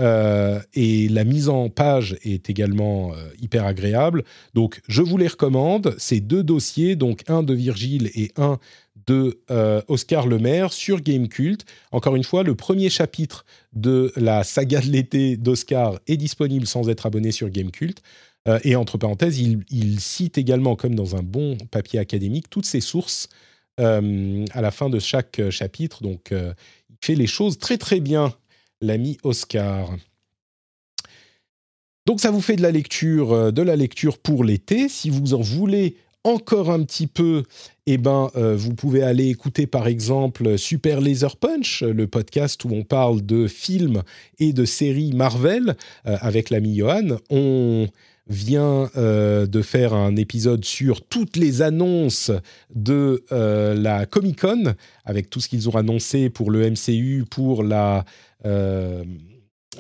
Euh, et la mise en page est également hyper agréable. Donc, je vous les recommande. Ces deux dossiers, donc un de Virgile et un de euh, Oscar Lemaire sur Gamecult. Encore une fois, le premier chapitre de la saga de l'été d'Oscar est disponible sans être abonné sur Gamecult. Euh, et entre parenthèses, il, cite également, comme dans un bon papier académique, toutes ses sources euh, à la fin de chaque chapitre. Donc, il fait les choses très très bien, l'ami Oscar. Donc ça vous fait de la lecture, de la lecture pour l'été. Si vous en voulez encore un petit peu, eh ben, euh, vous pouvez aller écouter par exemple Super Laser Punch, le podcast où on parle de films et de séries Marvel euh, avec l'ami Johan. On vient euh, de faire un épisode sur toutes les annonces de la Comic Con, avec tout ce qu'ils ont annoncé pour le MCU, pour la,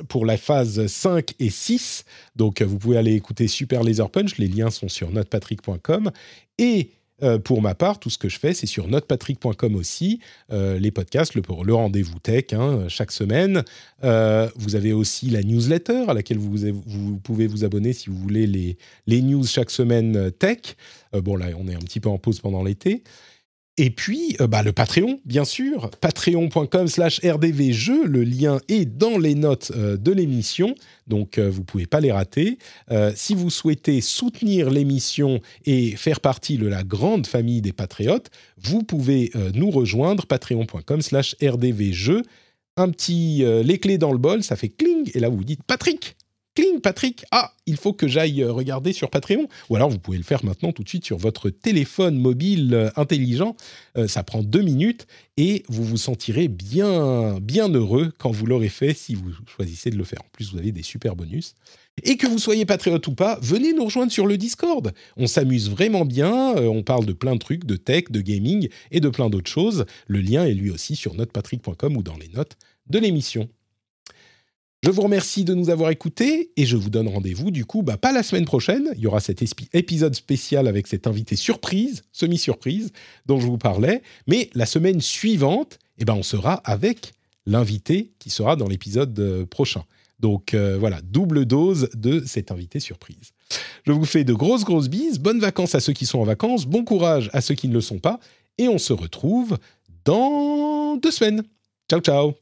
pour la phase 5 et 6. Donc vous pouvez aller écouter Super Laser Punch, les liens sont sur notepatrick.com. Et euh, pour ma part, tout ce que je fais, c'est sur notepatrick.com aussi, euh, les podcasts, le, rendez-vous tech, hein, chaque semaine. Euh, vous avez aussi la newsletter à laquelle vous, pouvez vous abonner si vous voulez les news chaque semaine tech. bon, là, on est un petit peu en pause pendant l'été. Et puis, euh, bah, le Patreon, bien sûr, patreon.com slash rdvjeux, le lien est dans les notes euh, de l'émission, donc euh, vous ne pouvez pas les rater. si vous souhaitez soutenir l'émission et faire partie de la grande famille des patriotes, vous pouvez nous rejoindre, patreon.com slash rdvjeux. Un petit, les clés dans le bol, ça fait cling, et là vous vous dites, Patrick, cling, Patrick, ah, il faut que j'aille euh, regarder sur Patreon. Ou alors vous pouvez le faire maintenant tout de suite sur votre téléphone mobile euh, intelligent. Euh, ça prend deux minutes et vous vous sentirez bien, bien heureux quand vous l'aurez fait si vous choisissez de le faire. En plus, vous avez des super bonus. Et que vous soyez patriote ou pas, venez nous rejoindre sur le Discord. On s'amuse vraiment bien. on parle de plein de trucs, de tech, de gaming et de plein d'autres choses. Le lien est lui aussi sur notepatrick.com ou dans les notes de l'émission. Je vous remercie de nous avoir écoutés et je vous donne rendez-vous du coup, bah, pas la semaine prochaine, il y aura cet épisode spécial avec cet invité surprise, semi-surprise, dont je vous parlais, mais la semaine suivante, eh ben, on sera avec l'invité qui sera dans l'épisode euh, prochain. Donc euh, voilà, double dose de cet invité surprise. Je vous fais de grosses, grosses bises, bonnes vacances à ceux qui sont en vacances, bon courage à ceux qui ne le sont pas, et on se retrouve dans deux semaines. Ciao, ciao